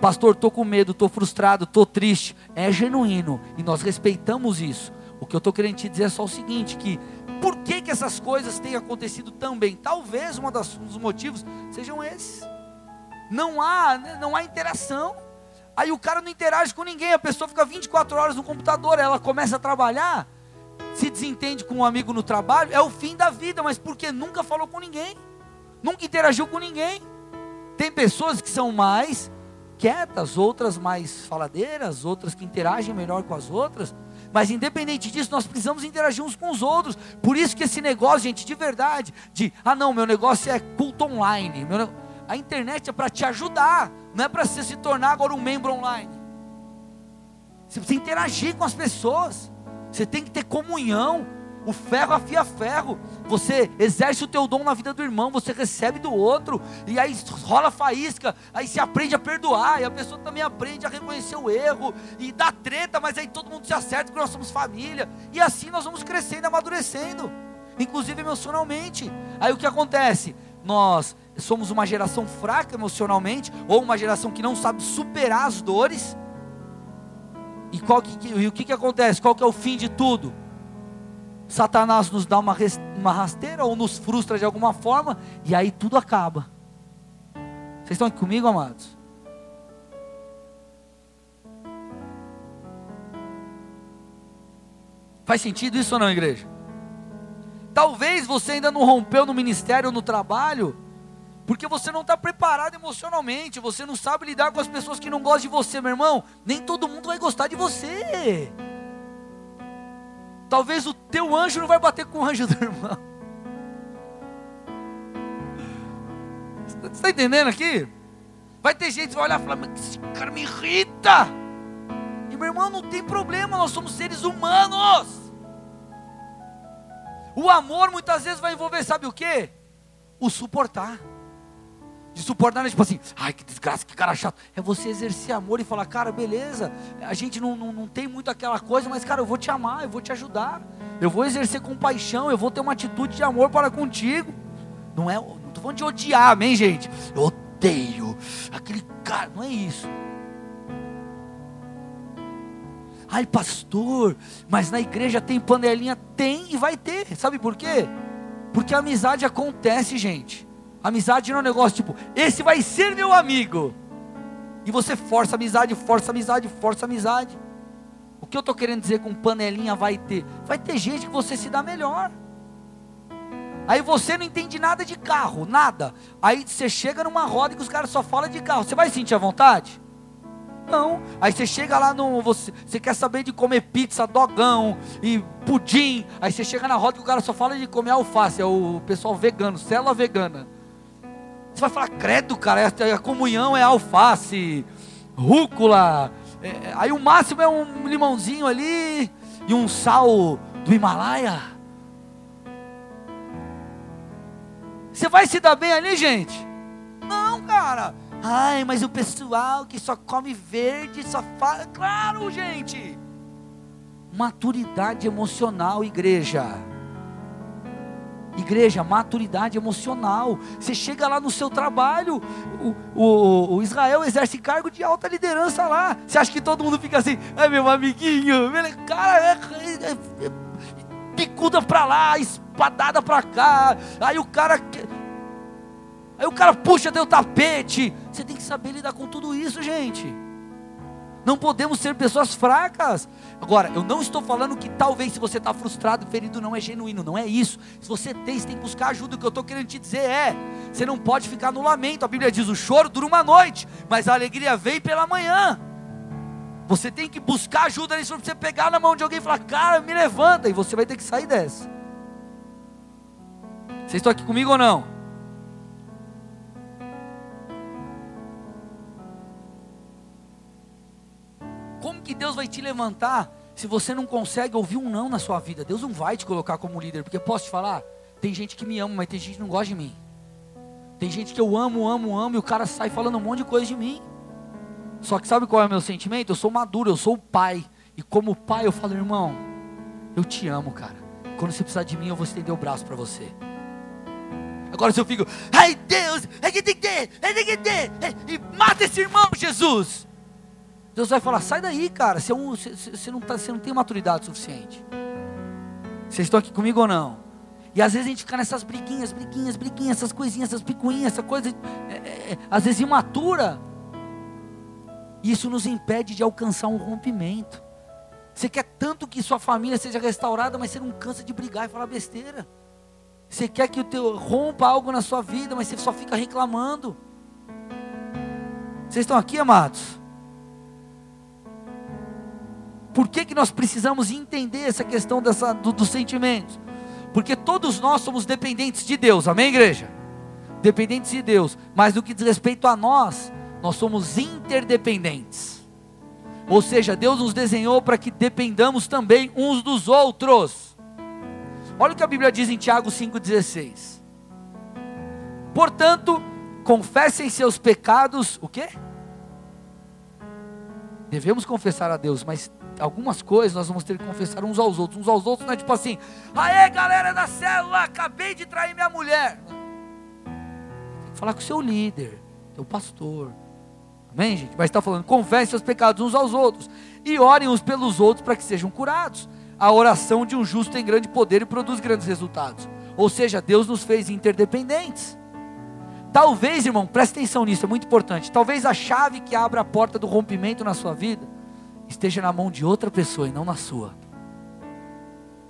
S1: Pastor, estou com medo, estou frustrado, estou triste. É genuíno e nós respeitamos isso. O que eu estou querendo te dizer é só o seguinte: que por que, que essas coisas têm acontecido também? Talvez um dos motivos sejam esses. Não há, não há interação. Aí o cara não interage com ninguém, a pessoa fica 24 horas no computador, ela começa a trabalhar, se desentende com um amigo no trabalho, é o fim da vida, mas porque nunca falou com ninguém, nunca interagiu com ninguém. Tem pessoas que são mais quietas, outras mais faladeiras, outras que interagem melhor com as outras. Mas independente disso, nós precisamos interagir uns com os outros. Por isso que esse negócio, gente, de verdade, de ah não, meu negócio é culto online. Meu, a internet é para te ajudar, não é para você se tornar agora um membro online. Você precisa interagir com as pessoas. Você tem que ter comunhão. O ferro afia ferro. Você exerce o teu dom na vida do irmão, você recebe do outro, e aí rola faísca, aí se aprende a perdoar, e a pessoa também aprende a reconhecer o erro, e dá treta, mas aí todo mundo se acerta porque nós somos família, e assim nós vamos crescendo, amadurecendo, inclusive emocionalmente. Aí o que acontece? Nós somos uma geração fraca emocionalmente, ou uma geração que não sabe superar as dores. E, qual que, e o que, que acontece? Qual que é o fim de tudo? Satanás nos dá uma, uma rasteira ou nos frustra de alguma forma, e aí tudo acaba. Vocês estão aqui comigo, amados? Faz sentido isso ou não, igreja? Talvez você ainda não rompeu no ministério ou no trabalho, porque você não está preparado emocionalmente, você não sabe lidar com as pessoas que não gostam de você, meu irmão. Nem todo mundo vai gostar de você. Talvez o teu anjo não vai bater com o anjo do [laughs] irmão. Você está entendendo aqui? Vai ter gente que vai olhar e falar, mas esse cara me irrita. E meu irmão, não tem problema, nós somos seres humanos. O amor muitas vezes vai envolver, sabe o que? O suportar de suportar, né? tipo assim, ai que desgraça, que cara chato. É você exercer amor e falar, cara, beleza, a gente não, não, não tem muito aquela coisa, mas cara, eu vou te amar, eu vou te ajudar, eu vou exercer compaixão, eu vou ter uma atitude de amor para contigo. Não é, não estou falando de odiar, amém, gente? Eu odeio aquele cara, não é isso. Ai, pastor, mas na igreja tem panelinha? Tem e vai ter, sabe por quê? Porque a amizade acontece, gente. Amizade não é um negócio tipo, esse vai ser meu amigo. E você força amizade, força amizade, força amizade. O que eu estou querendo dizer com panelinha vai ter? Vai ter gente que você se dá melhor. Aí você não entende nada de carro, nada. Aí você chega numa roda que os caras só falam de carro. Você vai sentir a vontade? Não. Aí você chega lá no. Você, você quer saber de comer pizza, dogão e pudim. Aí você chega na roda que o cara só fala de comer alface. É o pessoal vegano, célula vegana. Você vai falar, credo, cara, a comunhão é alface, rúcula. É, aí o máximo é um limãozinho ali e um sal do Himalaia. Você vai se dar bem ali, gente? Não, cara. Ai, mas o pessoal que só come verde, só fala. Claro, gente. Maturidade emocional, igreja. Igreja, maturidade emocional. Você chega lá no seu trabalho, o, o, o, Israel exerce cargo de alta liderança lá. Você acha que todo mundo fica assim, é meu amiguinho, cara, é, é, é, picuda pra lá, espadada pra cá. Aí o cara. Aí o cara puxa teu tapete. Você tem que saber lidar com tudo isso, gente. Não podemos ser pessoas fracas. Agora, eu não estou falando que talvez se você está frustrado, ferido, não é genuíno, não é isso. Se você tem, você tem que buscar ajuda. O que eu estou querendo te dizer é: você não pode ficar no lamento. A Bíblia diz: o choro dura uma noite, mas a alegria vem pela manhã. Você tem que buscar ajuda nisso você pegar na mão de alguém e falar: cara, me levanta, e você vai ter que sair dessa. Vocês estão aqui comigo ou não? Que Deus vai te levantar se você não consegue ouvir um não na sua vida? Deus não vai te colocar como líder, porque posso te falar, tem gente que me ama, mas tem gente que não gosta de mim. Tem gente que eu amo, amo, amo, e o cara sai falando um monte de coisa de mim. Só que sabe qual é o meu sentimento? Eu sou maduro, eu sou o pai. E como pai eu falo, irmão, eu te amo, cara. Quando você precisar de mim, eu vou estender o braço para você. Agora se eu fico, ai Deus, é que tem que ter, é que tem que ter, e mata esse irmão, Jesus. Deus vai falar: sai daí, cara, você, é você, você, não, tá, você não tem maturidade suficiente. Vocês estão aqui comigo ou não? E às vezes a gente fica nessas briguinhas, briguinhas, briguinhas, essas coisinhas, essas picuinhas, essa coisa, é, é, é às vezes imatura. Isso nos impede de alcançar um rompimento. Você quer tanto que sua família seja restaurada, mas você não cansa de brigar e falar besteira. Você quer que o teu rompa algo na sua vida, mas você só fica reclamando. Vocês estão aqui, amados? Por que, que nós precisamos entender essa questão dessa, do, dos sentimentos? Porque todos nós somos dependentes de Deus, amém, igreja? Dependentes de Deus, mas no que diz respeito a nós, nós somos interdependentes. Ou seja, Deus nos desenhou para que dependamos também uns dos outros. Olha o que a Bíblia diz em Tiago 5,16. Portanto, confessem seus pecados, o quê? Devemos confessar a Deus, mas algumas coisas nós vamos ter que confessar uns aos outros. Uns aos outros não é tipo assim, aê galera da célula, acabei de trair minha mulher. Tem que falar com o seu líder, teu pastor. Amém, gente? Mas está falando, confessem seus pecados uns aos outros e orem uns pelos outros para que sejam curados. A oração de um justo tem grande poder e produz grandes resultados. Ou seja, Deus nos fez interdependentes. Talvez, irmão, preste atenção nisso, é muito importante. Talvez a chave que abra a porta do rompimento na sua vida esteja na mão de outra pessoa e não na sua.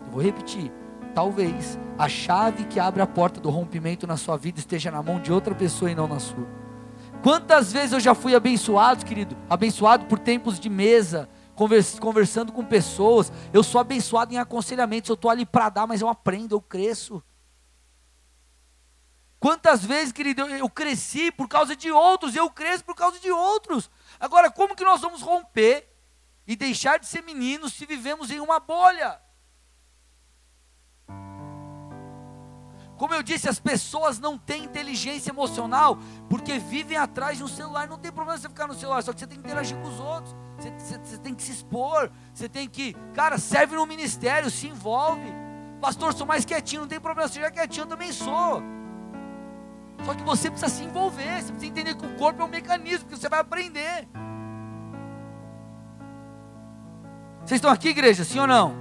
S1: Eu vou repetir. Talvez a chave que abre a porta do rompimento na sua vida esteja na mão de outra pessoa e não na sua. Quantas vezes eu já fui abençoado, querido? Abençoado por tempos de mesa, conversando com pessoas. Eu sou abençoado em aconselhamentos. Eu estou ali para dar, mas eu aprendo, eu cresço. Quantas vezes, querido, eu, cresci por causa de outros, eu cresço por causa de outros. Agora, como que nós vamos romper e deixar de ser meninos se vivemos em uma bolha. Como eu disse, as pessoas não têm inteligência emocional porque vivem atrás de um celular. Não tem problema você ficar no celular, só que você tem que interagir com os outros. Você, você, você tem que se expor. Você tem que, cara, serve no ministério, se envolve. Pastor, sou mais quietinho, não tem problema. Seja quietinho, eu também sou. Só que você precisa se envolver. Você precisa entender que o corpo é um mecanismo que você vai aprender. Vocês estão aqui, igreja, sim ou não?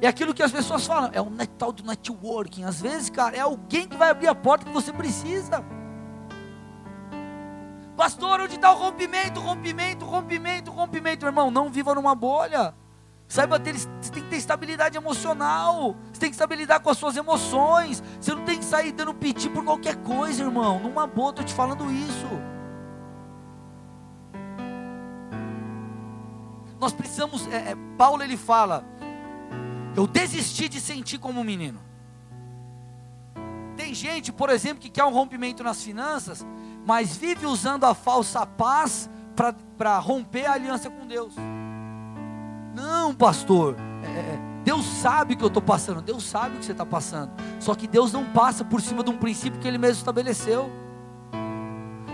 S1: É aquilo que as pessoas falam, é um tal do networking. Às vezes, cara, é alguém que vai abrir a porta que você precisa. Pastor, onde está o rompimento, rompimento, rompimento, rompimento? Irmão, não viva numa bolha. Saiba ter, você tem que ter estabilidade emocional. Você tem que saber lidar com as suas emoções. Você não tem que sair dando piti por qualquer coisa, irmão. Numa boa, estou te falando isso. Nós precisamos, é, é, Paulo ele fala, eu desisti de sentir como um menino. Tem gente, por exemplo, que quer um rompimento nas finanças, mas vive usando a falsa paz para romper a aliança com Deus. Não, pastor, é, é, Deus sabe o que eu estou passando, Deus sabe o que você está passando. Só que Deus não passa por cima de um princípio que Ele mesmo estabeleceu.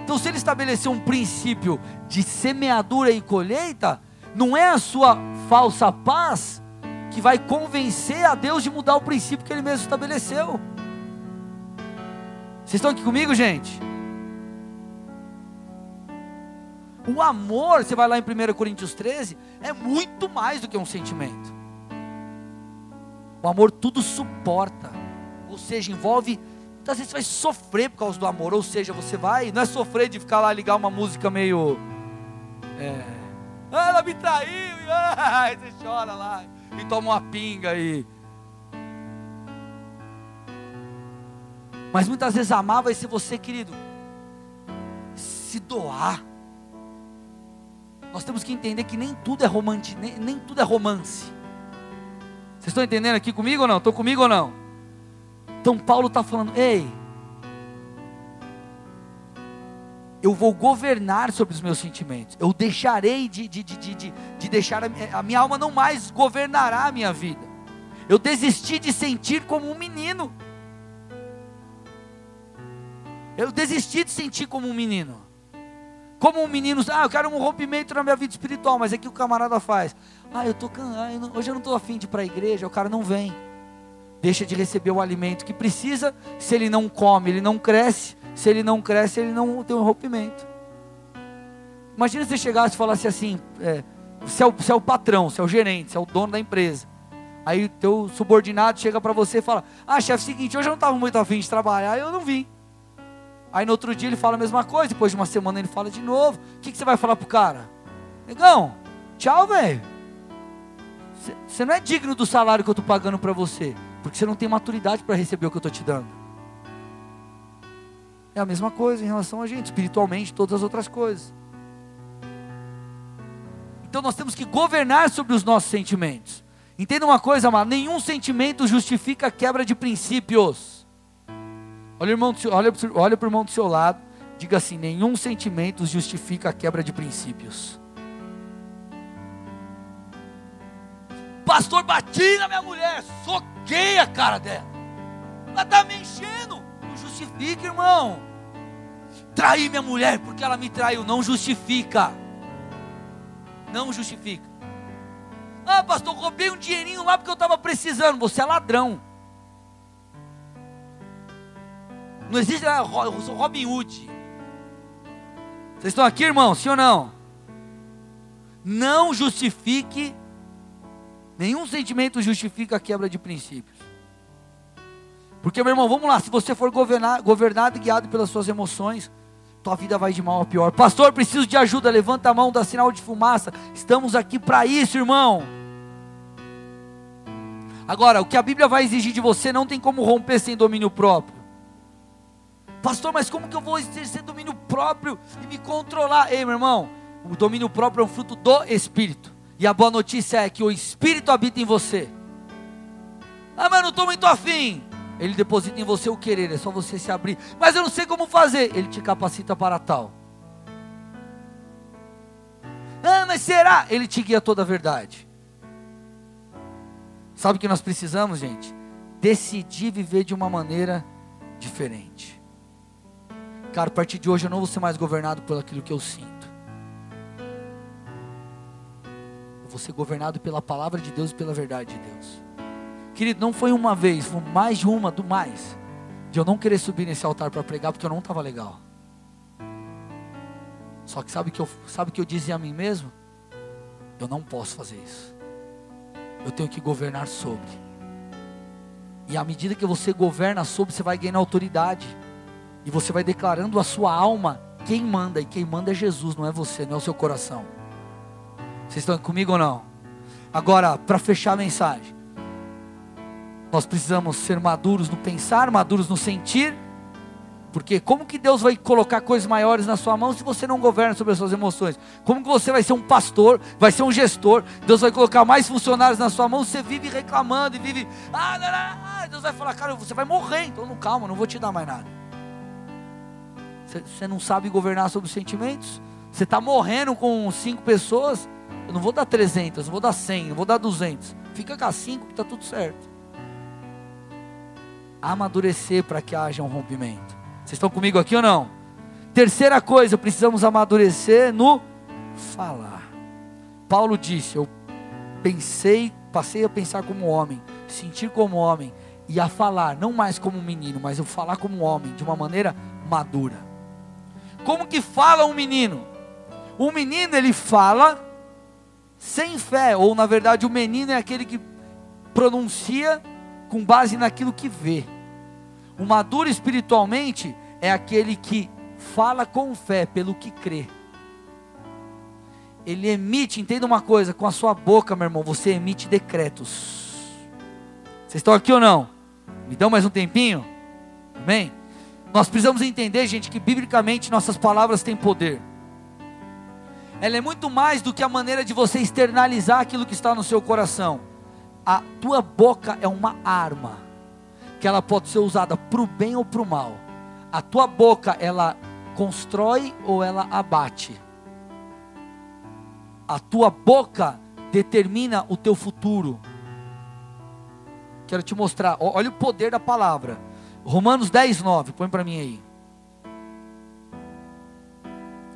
S1: Então, se Ele estabeleceu um princípio de semeadura e colheita, não é a sua falsa paz que vai convencer a Deus de mudar o princípio que Ele mesmo estabeleceu. Vocês estão aqui comigo, gente? O amor, você vai lá em 1 Coríntios 13, é muito mais do que um sentimento. O amor tudo suporta, ou seja, envolve. Muitas vezes você vai sofrer por causa do amor, ou seja, você vai, não é sofrer de ficar lá ligar uma música meio. É, ah, ela me traiu, e [laughs] ai, você chora lá, e toma uma pinga aí. Mas muitas vezes amar vai ser você, querido, se doar. Nós temos que entender que nem tudo é romance, nem, nem tudo é romance. Vocês estão entendendo aqui comigo ou não? Estão comigo ou não? Então Paulo está falando, ei, eu vou governar sobre os meus sentimentos. Eu deixarei de, de, de, de, de deixar, a, a minha alma não mais governará a minha vida. Eu desisti de sentir como um menino. Eu desisti de sentir como um menino. Como um menino, ah, eu quero um rompimento na minha vida espiritual, mas é que o camarada faz. Ah, eu tô ah, hoje eu não estou afim de ir para a igreja, o cara não vem. Deixa de receber o alimento que precisa, se ele não come, ele não cresce, se ele não cresce, ele não tem um rompimento. Imagina se chegasse e falasse assim: é, você é, o, você é o patrão, você é o gerente, você é o dono da empresa. Aí o teu subordinado chega para você e fala: Ah, chefe, seguinte, hoje eu não estava muito afim de trabalhar, eu não vim. Aí no outro dia ele fala a mesma coisa, depois de uma semana ele fala de novo. O que, que você vai falar pro cara? Negão, tchau, velho. Você não é digno do salário que eu estou pagando para você, porque você não tem maturidade para receber o que eu estou te dando. É a mesma coisa em relação a gente, espiritualmente, todas as outras coisas. Então nós temos que governar sobre os nossos sentimentos. Entenda uma coisa, amado: nenhum sentimento justifica a quebra de princípios. Olha, irmão, olha, olha para o irmão do seu lado, diga assim: nenhum sentimento justifica a quebra de princípios. Pastor, bati na minha mulher, soquei a cara dela. Ela está me enchendo. Justifica, irmão. Traí minha mulher porque ela me traiu. Não justifica. Não justifica. Ah, pastor, roubei um dinheirinho lá porque eu estava precisando. Você é ladrão. Não existe, ah, eu sou Robin Hood. Vocês estão aqui, irmão? Sim ou não? Não justifique, nenhum sentimento justifica a quebra de princípios. Porque, meu irmão, vamos lá, se você for governar, governado e guiado pelas suas emoções, tua vida vai de mal a pior. Pastor, preciso de ajuda, levanta a mão, dá sinal de fumaça. Estamos aqui para isso, irmão. Agora, o que a Bíblia vai exigir de você não tem como romper sem domínio próprio. Pastor, mas como que eu vou exercer domínio próprio e me controlar? Ei, meu irmão, o domínio próprio é um fruto do Espírito. E a boa notícia é que o Espírito habita em você. Ah, mas não estou muito afim. Ele deposita em você o querer, é só você se abrir. Mas eu não sei como fazer. Ele te capacita para tal. Ah, mas será? Ele te guia toda a verdade. Sabe o que nós precisamos, gente? Decidir viver de uma maneira diferente. Cara, a partir de hoje eu não vou ser mais governado por aquilo que eu sinto. Eu vou ser governado pela palavra de Deus e pela verdade de Deus. Querido, não foi uma vez, foi mais de uma, do mais. De eu não querer subir nesse altar para pregar porque eu não estava legal. Só que sabe que eu sabe que eu dizia a mim mesmo? Eu não posso fazer isso. Eu tenho que governar sobre. E à medida que você governa sobre, você vai ganhando autoridade. E você vai declarando a sua alma quem manda. E quem manda é Jesus, não é você, não é o seu coração. Vocês estão comigo ou não? Agora, para fechar a mensagem. Nós precisamos ser maduros no pensar, maduros no sentir. Porque como que Deus vai colocar coisas maiores na sua mão se você não governa sobre as suas emoções? Como que você vai ser um pastor, vai ser um gestor? Deus vai colocar mais funcionários na sua mão, você vive reclamando e vive, ah, não, não, Deus vai falar, cara, você vai morrer, então não calma, não vou te dar mais nada. Você não sabe governar sobre os sentimentos? Você está morrendo com cinco pessoas? Eu não vou dar 300, não vou dar 100, não vou dar 200. Fica com as cinco que está tudo certo. Amadurecer para que haja um rompimento. Vocês estão comigo aqui ou não? Terceira coisa, precisamos amadurecer no falar. Paulo disse: Eu pensei, passei a pensar como homem, sentir como homem e a falar, não mais como um menino, mas eu falar como um homem, de uma maneira madura. Como que fala um menino? O menino ele fala sem fé, ou na verdade o menino é aquele que pronuncia com base naquilo que vê. O maduro espiritualmente é aquele que fala com fé pelo que crê. Ele emite, entenda uma coisa, com a sua boca, meu irmão, você emite decretos. Vocês estão aqui ou não? Me dão mais um tempinho? Amém? Nós precisamos entender, gente, que biblicamente nossas palavras têm poder. Ela é muito mais do que a maneira de você externalizar aquilo que está no seu coração. A tua boca é uma arma, que ela pode ser usada para o bem ou para o mal. A tua boca, ela constrói ou ela abate. A tua boca determina o teu futuro. Quero te mostrar, olha o poder da palavra. Romanos 10, 9, põe para mim aí.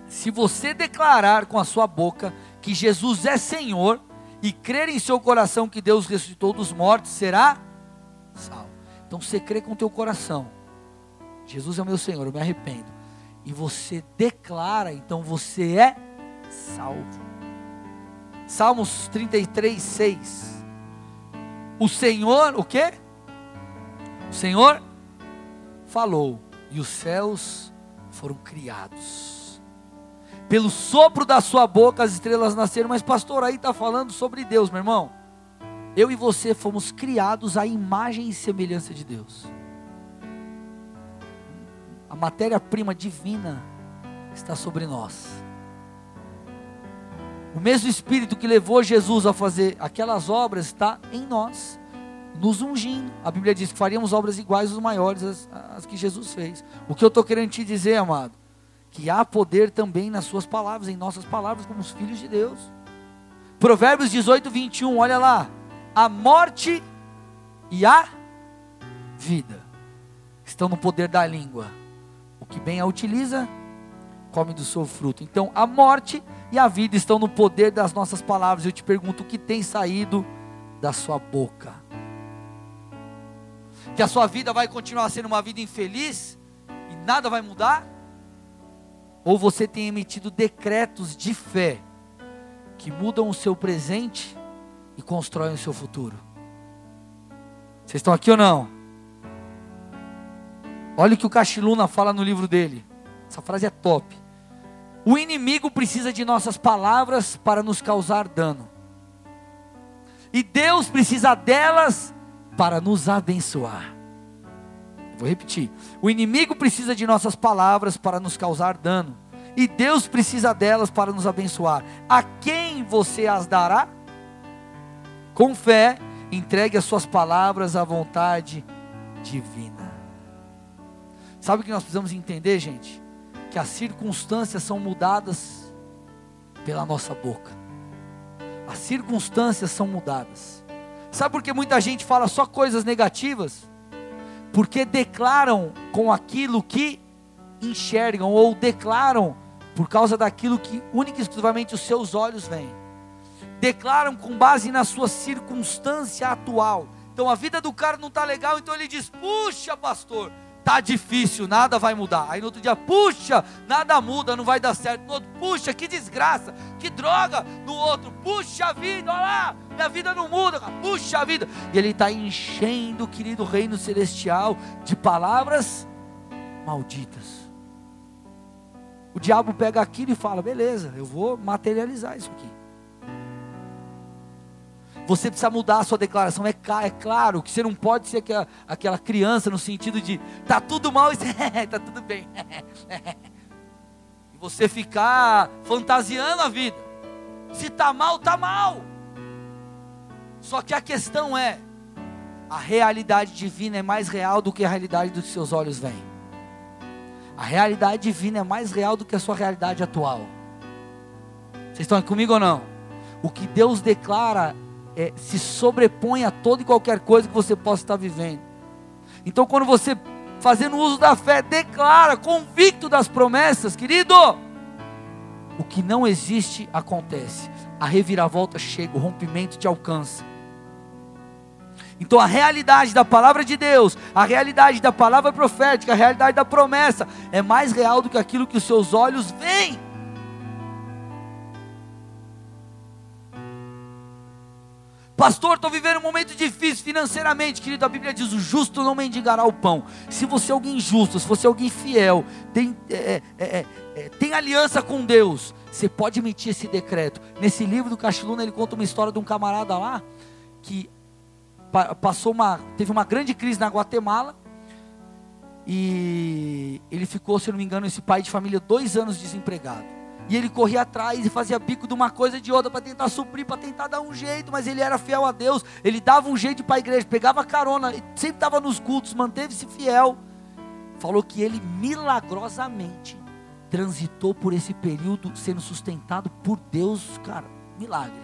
S1: Se você declarar com a sua boca que Jesus é Senhor e crer em seu coração que Deus ressuscitou dos mortos, será salvo. Então você crê com o teu coração. Jesus é o meu Senhor, eu me arrependo. E você declara, então você é salvo. Salmos 33, 6. O Senhor, o quê? O Senhor falou e os céus foram criados. Pelo sopro da sua boca as estrelas nasceram. Mas, pastor, aí está falando sobre Deus, meu irmão. Eu e você fomos criados à imagem e semelhança de Deus. A matéria-prima divina está sobre nós. O mesmo Espírito que levou Jesus a fazer aquelas obras está em nós nos ungindo. A Bíblia diz que faríamos obras iguais ou maiores às, às que Jesus fez. O que eu estou querendo te dizer, amado, que há poder também nas suas palavras, em nossas palavras, como os filhos de Deus. Provérbios 18, 21, olha lá. A morte e a vida estão no poder da língua. O que bem a utiliza, come do seu fruto. Então, a morte e a vida estão no poder das nossas palavras. Eu te pergunto, o que tem saído da sua boca? que a sua vida vai continuar sendo uma vida infeliz e nada vai mudar? Ou você tem emitido decretos de fé que mudam o seu presente e constroem o seu futuro? Vocês estão aqui ou não? Olha o que o Cachiluna fala no livro dele. Essa frase é top. O inimigo precisa de nossas palavras para nos causar dano. E Deus precisa delas para nos abençoar. Vou repetir. O inimigo precisa de nossas palavras para nos causar dano, e Deus precisa delas para nos abençoar. A quem você as dará? Com fé, entregue as suas palavras à vontade divina. Sabe o que nós precisamos entender, gente? Que as circunstâncias são mudadas pela nossa boca. As circunstâncias são mudadas. Sabe por que muita gente fala só coisas negativas? Porque declaram com aquilo que enxergam, ou declaram por causa daquilo que única e exclusivamente os seus olhos veem. Declaram com base na sua circunstância atual. Então a vida do cara não está legal, então ele diz: Puxa, pastor, tá difícil, nada vai mudar. Aí no outro dia, puxa, nada muda, não vai dar certo. No outro, puxa, que desgraça, que droga. No outro, puxa vida, olha lá, minha vida não muda, puxa vida. E ele está enchendo o querido reino celestial de palavras malditas. O diabo pega aquilo e fala: beleza, eu vou materializar isso aqui. Você precisa mudar a sua declaração. É, é claro que você não pode ser aquela, aquela criança no sentido de tá tudo mal e [laughs] tá tudo bem. [laughs] e você ficar fantasiando a vida. Se tá mal, tá mal. Só que a questão é, a realidade divina é mais real do que a realidade dos seus olhos veem. A realidade divina é mais real do que a sua realidade atual. Vocês estão comigo ou não? O que Deus declara é, se sobrepõe a toda e qualquer coisa que você possa estar vivendo. Então, quando você, fazendo uso da fé, declara, convicto das promessas, querido, o que não existe acontece. A reviravolta chega, o rompimento te alcança. Então a realidade da palavra de Deus, a realidade da palavra profética, a realidade da promessa é mais real do que aquilo que os seus olhos veem. Pastor, estou vivendo um momento difícil financeiramente, querido. A Bíblia diz: o justo não mendigará o pão. Se você é alguém justo, se você é alguém fiel, tem, é, é, é, é, tem aliança com Deus, você pode emitir esse decreto. Nesse livro do Cachiluna, ele conta uma história de um camarada lá que passou uma, teve uma grande crise na Guatemala e ele ficou, se não me engano, esse pai de família dois anos desempregado. E ele corria atrás e fazia bico de uma coisa e de outra para tentar suprir, para tentar dar um jeito, mas ele era fiel a Deus. Ele dava um jeito para a igreja, pegava carona, sempre estava nos cultos, manteve-se fiel. Falou que ele milagrosamente transitou por esse período sendo sustentado por Deus, cara, milagre.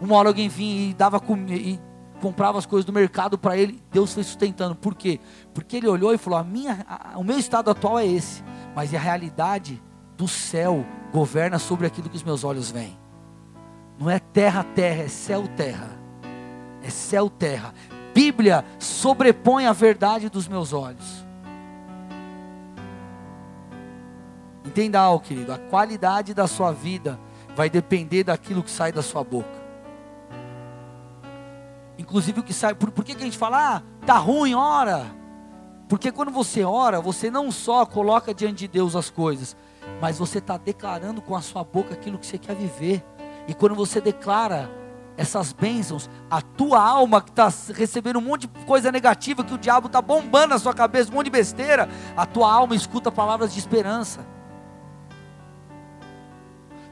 S1: Uma hora alguém vinha e dava e comprava as coisas do mercado para ele, Deus foi sustentando. Por quê? Porque ele olhou e falou: a minha, a, o meu estado atual é esse, mas a realidade do céu governa sobre aquilo que os meus olhos veem. Não é terra, terra, é céu, terra. É céu, terra. Bíblia sobrepõe a verdade dos meus olhos. Entenda algo, querido. A qualidade da sua vida vai depender daquilo que sai da sua boca. Inclusive o que sai, por, por que, que a gente fala, ah, tá ruim, ora? Porque quando você ora, você não só coloca diante de Deus as coisas, mas você está declarando com a sua boca aquilo que você quer viver. E quando você declara essas bênçãos, a tua alma que está recebendo um monte de coisa negativa, que o diabo está bombando na sua cabeça, um monte de besteira, a tua alma escuta palavras de esperança.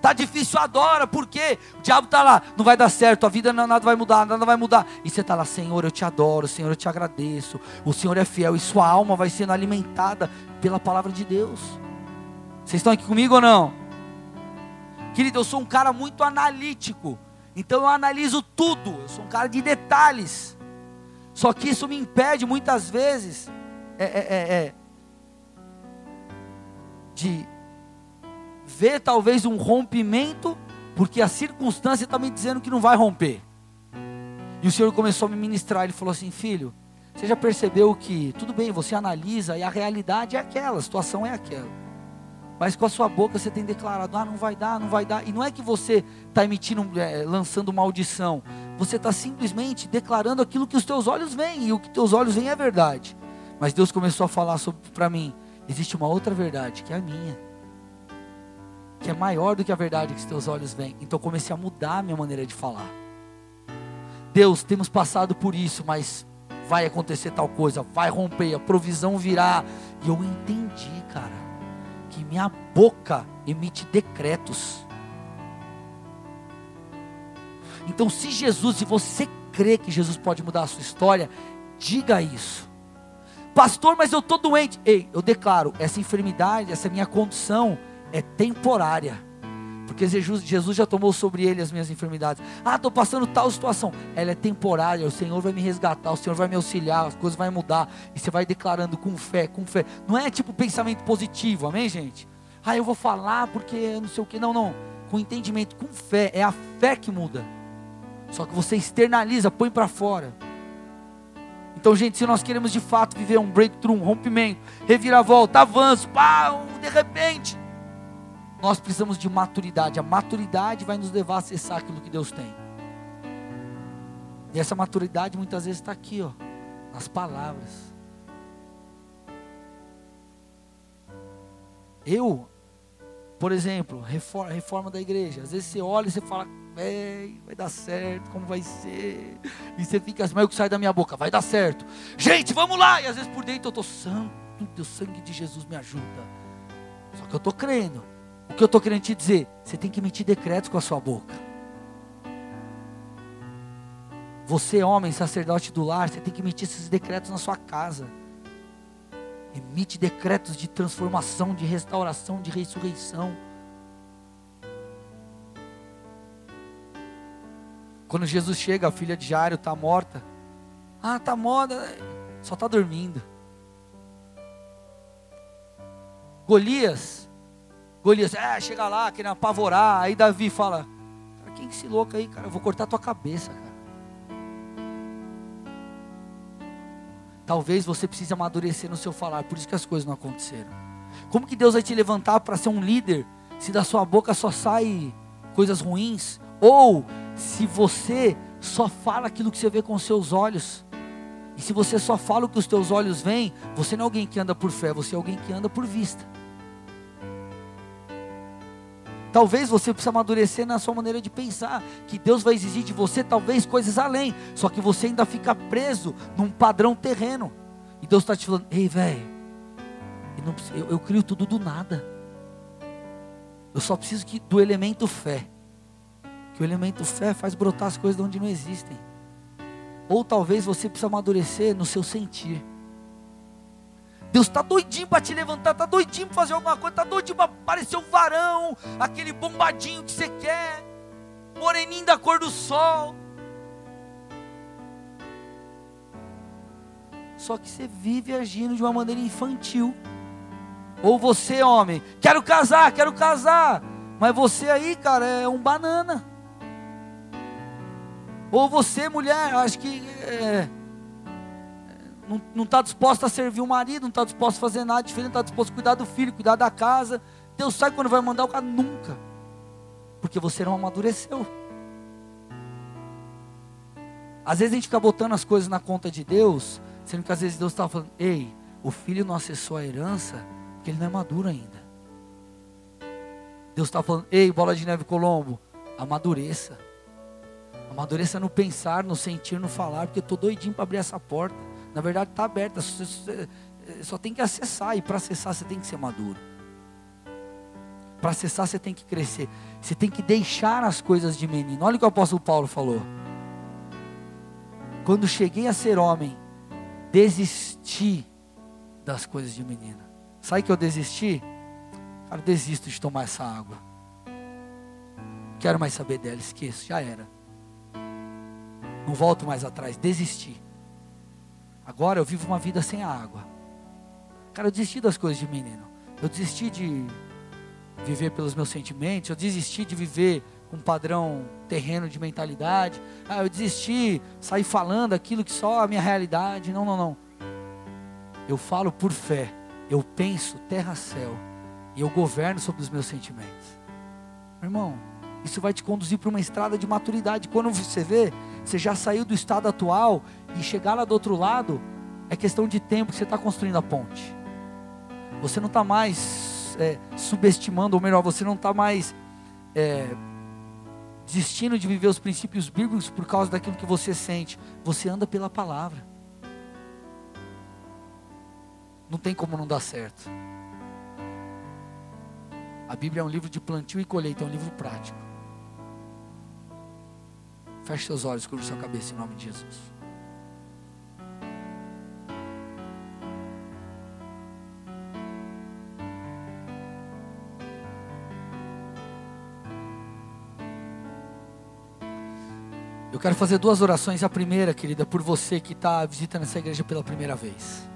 S1: Tá difícil, adora, porque o diabo está lá, não vai dar certo, a vida não, nada vai mudar, nada vai mudar. E você está lá, Senhor, eu te adoro, Senhor, eu te agradeço. O Senhor é fiel e sua alma vai sendo alimentada pela palavra de Deus. Vocês estão aqui comigo ou não? Querido, eu sou um cara muito analítico. Então eu analiso tudo. Eu sou um cara de detalhes. Só que isso me impede muitas vezes é, é, é, é de ver talvez um rompimento, porque a circunstância está me dizendo que não vai romper. E o Senhor começou a me ministrar, ele falou assim: Filho, você já percebeu que, tudo bem, você analisa e a realidade é aquela, a situação é aquela. Mas com a sua boca você tem declarado: ah, não vai dar, não vai dar. E não é que você está emitindo, é, lançando maldição. Você está simplesmente declarando aquilo que os teus olhos veem. E o que teus olhos veem é verdade. Mas Deus começou a falar para mim: existe uma outra verdade, que é a minha que é maior do que a verdade que os teus olhos veem. Então comecei a mudar a minha maneira de falar. Deus, temos passado por isso, mas vai acontecer tal coisa, vai romper, a provisão virá. E eu entendi, cara, que minha boca emite decretos. Então, se Jesus, se você crê que Jesus pode mudar a sua história, diga isso. Pastor, mas eu estou doente. Ei, eu declaro, essa enfermidade, essa minha condição, é temporária. Porque Jesus, Jesus já tomou sobre ele as minhas enfermidades. Ah, estou passando tal situação. Ela é temporária. O Senhor vai me resgatar. O Senhor vai me auxiliar. As coisas vão mudar. E você vai declarando com fé, com fé. Não é tipo pensamento positivo, amém, gente? Ah, eu vou falar porque não sei o que. Não, não. Com entendimento, com fé. É a fé que muda. Só que você externaliza, põe para fora. Então, gente, se nós queremos de fato viver um breakthrough, um rompimento, reviravolta, avanço, pá, de repente, nós precisamos de maturidade. A maturidade vai nos levar a acessar aquilo que Deus tem. E essa maturidade muitas vezes está aqui, ó, nas palavras. Eu, por exemplo, reforma, reforma da igreja. Às vezes você olha e você fala, vai dar certo, como vai ser? E você fica assim, mas o que sai da minha boca? Vai dar certo. Gente, vamos lá! E às vezes por dentro eu estou, santo, o sangue de Jesus me ajuda. Só que eu estou crendo. O que eu estou querendo te dizer? Você tem que emitir decretos com a sua boca. Você, homem, sacerdote do lar, você tem que emitir esses decretos na sua casa. Emite decretos de transformação, de restauração, de ressurreição. Quando Jesus chega, a filha de Jairo está morta. Ah, está morta, só está dormindo. Golias Golias, é, chega lá, querendo apavorar. Aí Davi fala: Cara, quem é esse louco aí, cara? Eu vou cortar tua cabeça, cara. Talvez você precise amadurecer no seu falar, por isso que as coisas não aconteceram. Como que Deus vai te levantar para ser um líder se da sua boca só sai coisas ruins? Ou se você só fala aquilo que você vê com os seus olhos? E se você só fala o que os teus olhos veem, você não é alguém que anda por fé, você é alguém que anda por vista. Talvez você precise amadurecer na sua maneira de pensar, que Deus vai exigir de você talvez coisas além, só que você ainda fica preso num padrão terreno. E Deus está te falando, ei velho, eu, eu, crio tudo do nada. Eu só preciso que, do elemento fé. Que o elemento fé faz brotar as coisas de onde não existem. Ou talvez você precise amadurecer no seu sentir. Deus está doidinho para te levantar, está doidinho para fazer alguma coisa, está doidinho para aparecer um varão, aquele bombadinho que você quer, moreninho da cor do sol. Só que você vive agindo de uma maneira infantil. Ou você, homem, quero casar, quero casar. Mas você aí, cara, é um banana. Ou você, mulher, acho que é, não está disposto a servir o marido, não está disposto a fazer nada diferente, não está disposto a cuidar do filho, cuidar da casa. Deus sabe quando vai mandar o cara? Nunca. Porque você não amadureceu. Às vezes a gente fica botando as coisas na conta de Deus, sendo que às vezes Deus está falando: ei, o filho não acessou a herança porque ele não é maduro ainda. Deus está falando: ei, bola de neve Colombo, amadureça. Amadureça no pensar, no sentir, no falar, porque eu estou doidinho para abrir essa porta. Na verdade está aberta, só tem que acessar, e para acessar você tem que ser maduro. Para acessar você tem que crescer. Você tem que deixar as coisas de menino. Olha o que o apóstolo Paulo falou. Quando cheguei a ser homem, desisti das coisas de menina. Sabe que eu desisti? Cara, eu desisto de tomar essa água. Quero mais saber dela, esqueço, já era. Não volto mais atrás, desisti. Agora eu vivo uma vida sem água. Cara, eu desisti das coisas de menino. Eu desisti de viver pelos meus sentimentos. Eu desisti de viver um padrão terreno de mentalidade. Ah, eu desisti, sair falando aquilo que só a minha realidade. Não, não, não. Eu falo por fé. Eu penso terra-céu. E eu governo sobre os meus sentimentos. Meu irmão, isso vai te conduzir para uma estrada de maturidade. Quando você vê, você já saiu do estado atual e chegar lá do outro lado, é questão de tempo que você está construindo a ponte. Você não está mais é, subestimando, ou melhor, você não está mais é, desistindo de viver os princípios bíblicos por causa daquilo que você sente. Você anda pela palavra. Não tem como não dar certo. A Bíblia é um livro de plantio e colheita, é um livro prático. Feche seus olhos, curva sua cabeça em nome de Jesus. Quero fazer duas orações. A primeira, querida, por você que está visitando essa igreja pela primeira vez.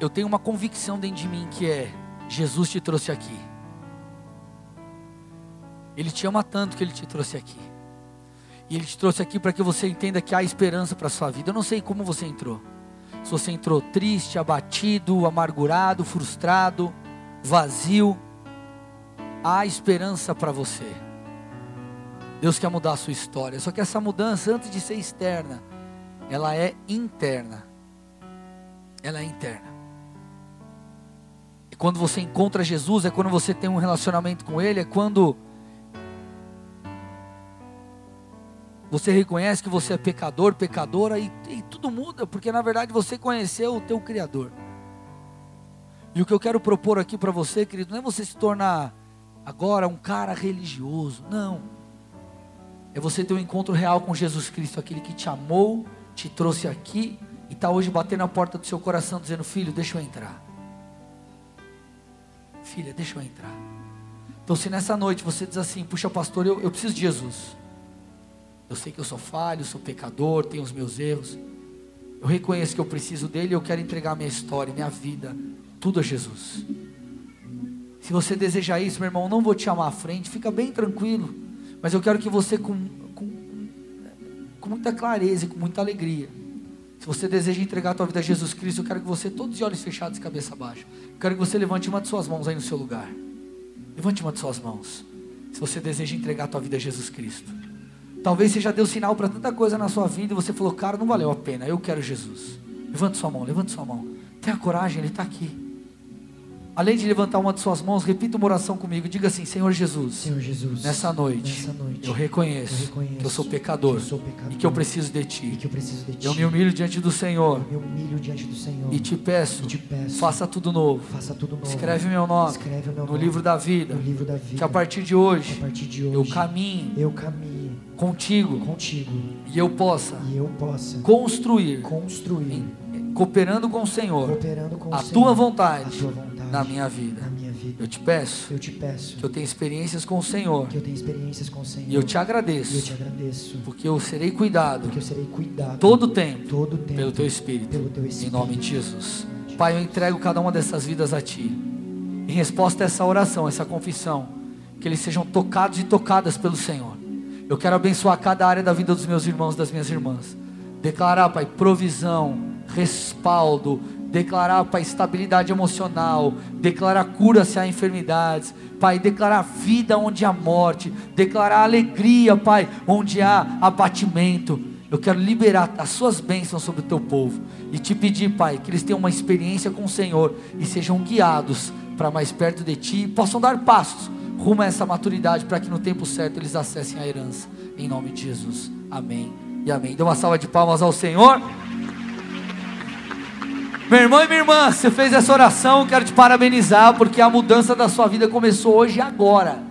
S1: Eu tenho uma convicção dentro de mim que é: Jesus te trouxe aqui. Ele te ama tanto que ele te trouxe aqui. E ele te trouxe aqui para que você entenda que há esperança para a sua vida. Eu não sei como você entrou. Se você entrou triste, abatido, amargurado, frustrado, vazio, há esperança para você. Deus quer mudar a sua história. Só que essa mudança, antes de ser externa, ela é interna. Ela é interna. E quando você encontra Jesus, é quando você tem um relacionamento com Ele, é quando você reconhece que você é pecador, pecadora, e, e tudo muda, porque na verdade você conheceu o teu Criador. E o que eu quero propor aqui para você, querido, não é você se tornar agora um cara religioso, não é você ter um encontro real com Jesus Cristo, aquele que te amou, te trouxe aqui e está hoje batendo na porta do seu coração, dizendo: Filho, deixa eu entrar. Filha, deixa eu entrar. Então, se nessa noite você diz assim: Puxa, pastor, eu, eu preciso de Jesus. Eu sei que eu sou falho, sou pecador, tenho os meus erros. Eu reconheço que eu preciso dele e eu quero entregar minha história, minha vida, tudo a Jesus. Se você deseja isso, meu irmão, não vou te chamar à frente, fica bem tranquilo. Mas eu quero que você, com, com, com muita clareza e com muita alegria, se você deseja entregar a tua vida a Jesus Cristo, eu quero que você, todos de olhos fechados e cabeça baixa, eu quero que você levante uma de suas mãos aí no seu lugar. Levante uma de suas mãos. Se você deseja entregar a tua vida a Jesus Cristo. Talvez você já deu sinal para tanta coisa na sua vida e você falou, cara, não valeu a pena, eu quero Jesus. Levante sua mão, levante sua mão. Tenha coragem, Ele está aqui. Além de levantar uma de suas mãos, repita uma oração comigo. Diga assim: Senhor Jesus,
S2: Senhor Jesus
S1: nessa, noite,
S2: nessa noite,
S1: eu, reconheço
S2: eu reconheço
S1: que eu sou pecador,
S2: eu sou pecador
S1: e que eu preciso de Ti.
S2: Eu, de ti.
S1: eu me humilho diante do Senhor.
S2: Diante do Senhor.
S1: E te peço,
S2: e te peço
S1: faça tudo novo.
S2: Faça tudo novo.
S1: Escreve meu nome,
S2: Escreve meu
S1: no,
S2: nome
S1: livro da vida,
S2: no livro da vida.
S1: Que a partir de hoje,
S2: partir de hoje
S1: eu caminho,
S2: eu caminho
S1: contigo,
S2: contigo
S1: e eu possa,
S2: e possa
S1: construir,
S2: construir
S1: cooperando com o Senhor,
S2: com
S1: a,
S2: o Senhor,
S1: tua vontade,
S2: a tua vontade
S1: na minha vida.
S2: Na minha vida.
S1: Eu te peço,
S2: eu te peço
S1: que eu tenha experiências com o Senhor.
S2: Que eu tenha experiências com o Senhor.
S1: E eu te agradeço.
S2: Eu te agradeço.
S1: Porque eu serei cuidado.
S2: Eu serei cuidado
S1: todo tempo.
S2: Todo tempo
S1: pelo teu espírito.
S2: Pelo teu espírito.
S1: Em nome de Jesus. Pai, eu entrego cada uma dessas vidas a ti. Em resposta a essa oração, essa confissão, que eles sejam tocados e tocadas pelo Senhor. Eu quero abençoar cada área da vida dos meus irmãos, das minhas irmãs. Declarar, Pai, provisão, respaldo, declarar, Pai, estabilidade emocional, declarar cura se há enfermidades, Pai, declarar vida onde há morte, declarar alegria, Pai, onde há abatimento. Eu quero liberar as suas bênçãos sobre o teu povo e te pedir, Pai, que eles tenham uma experiência com o Senhor e sejam guiados para mais perto de Ti e possam dar passos rumo a essa maturidade para que no tempo certo eles acessem a herança. Em nome de Jesus. Amém e amém. Dê uma salva de palmas ao Senhor. Meu irmão e minha irmã, você fez essa oração, quero te parabenizar, porque a mudança da sua vida começou hoje e agora.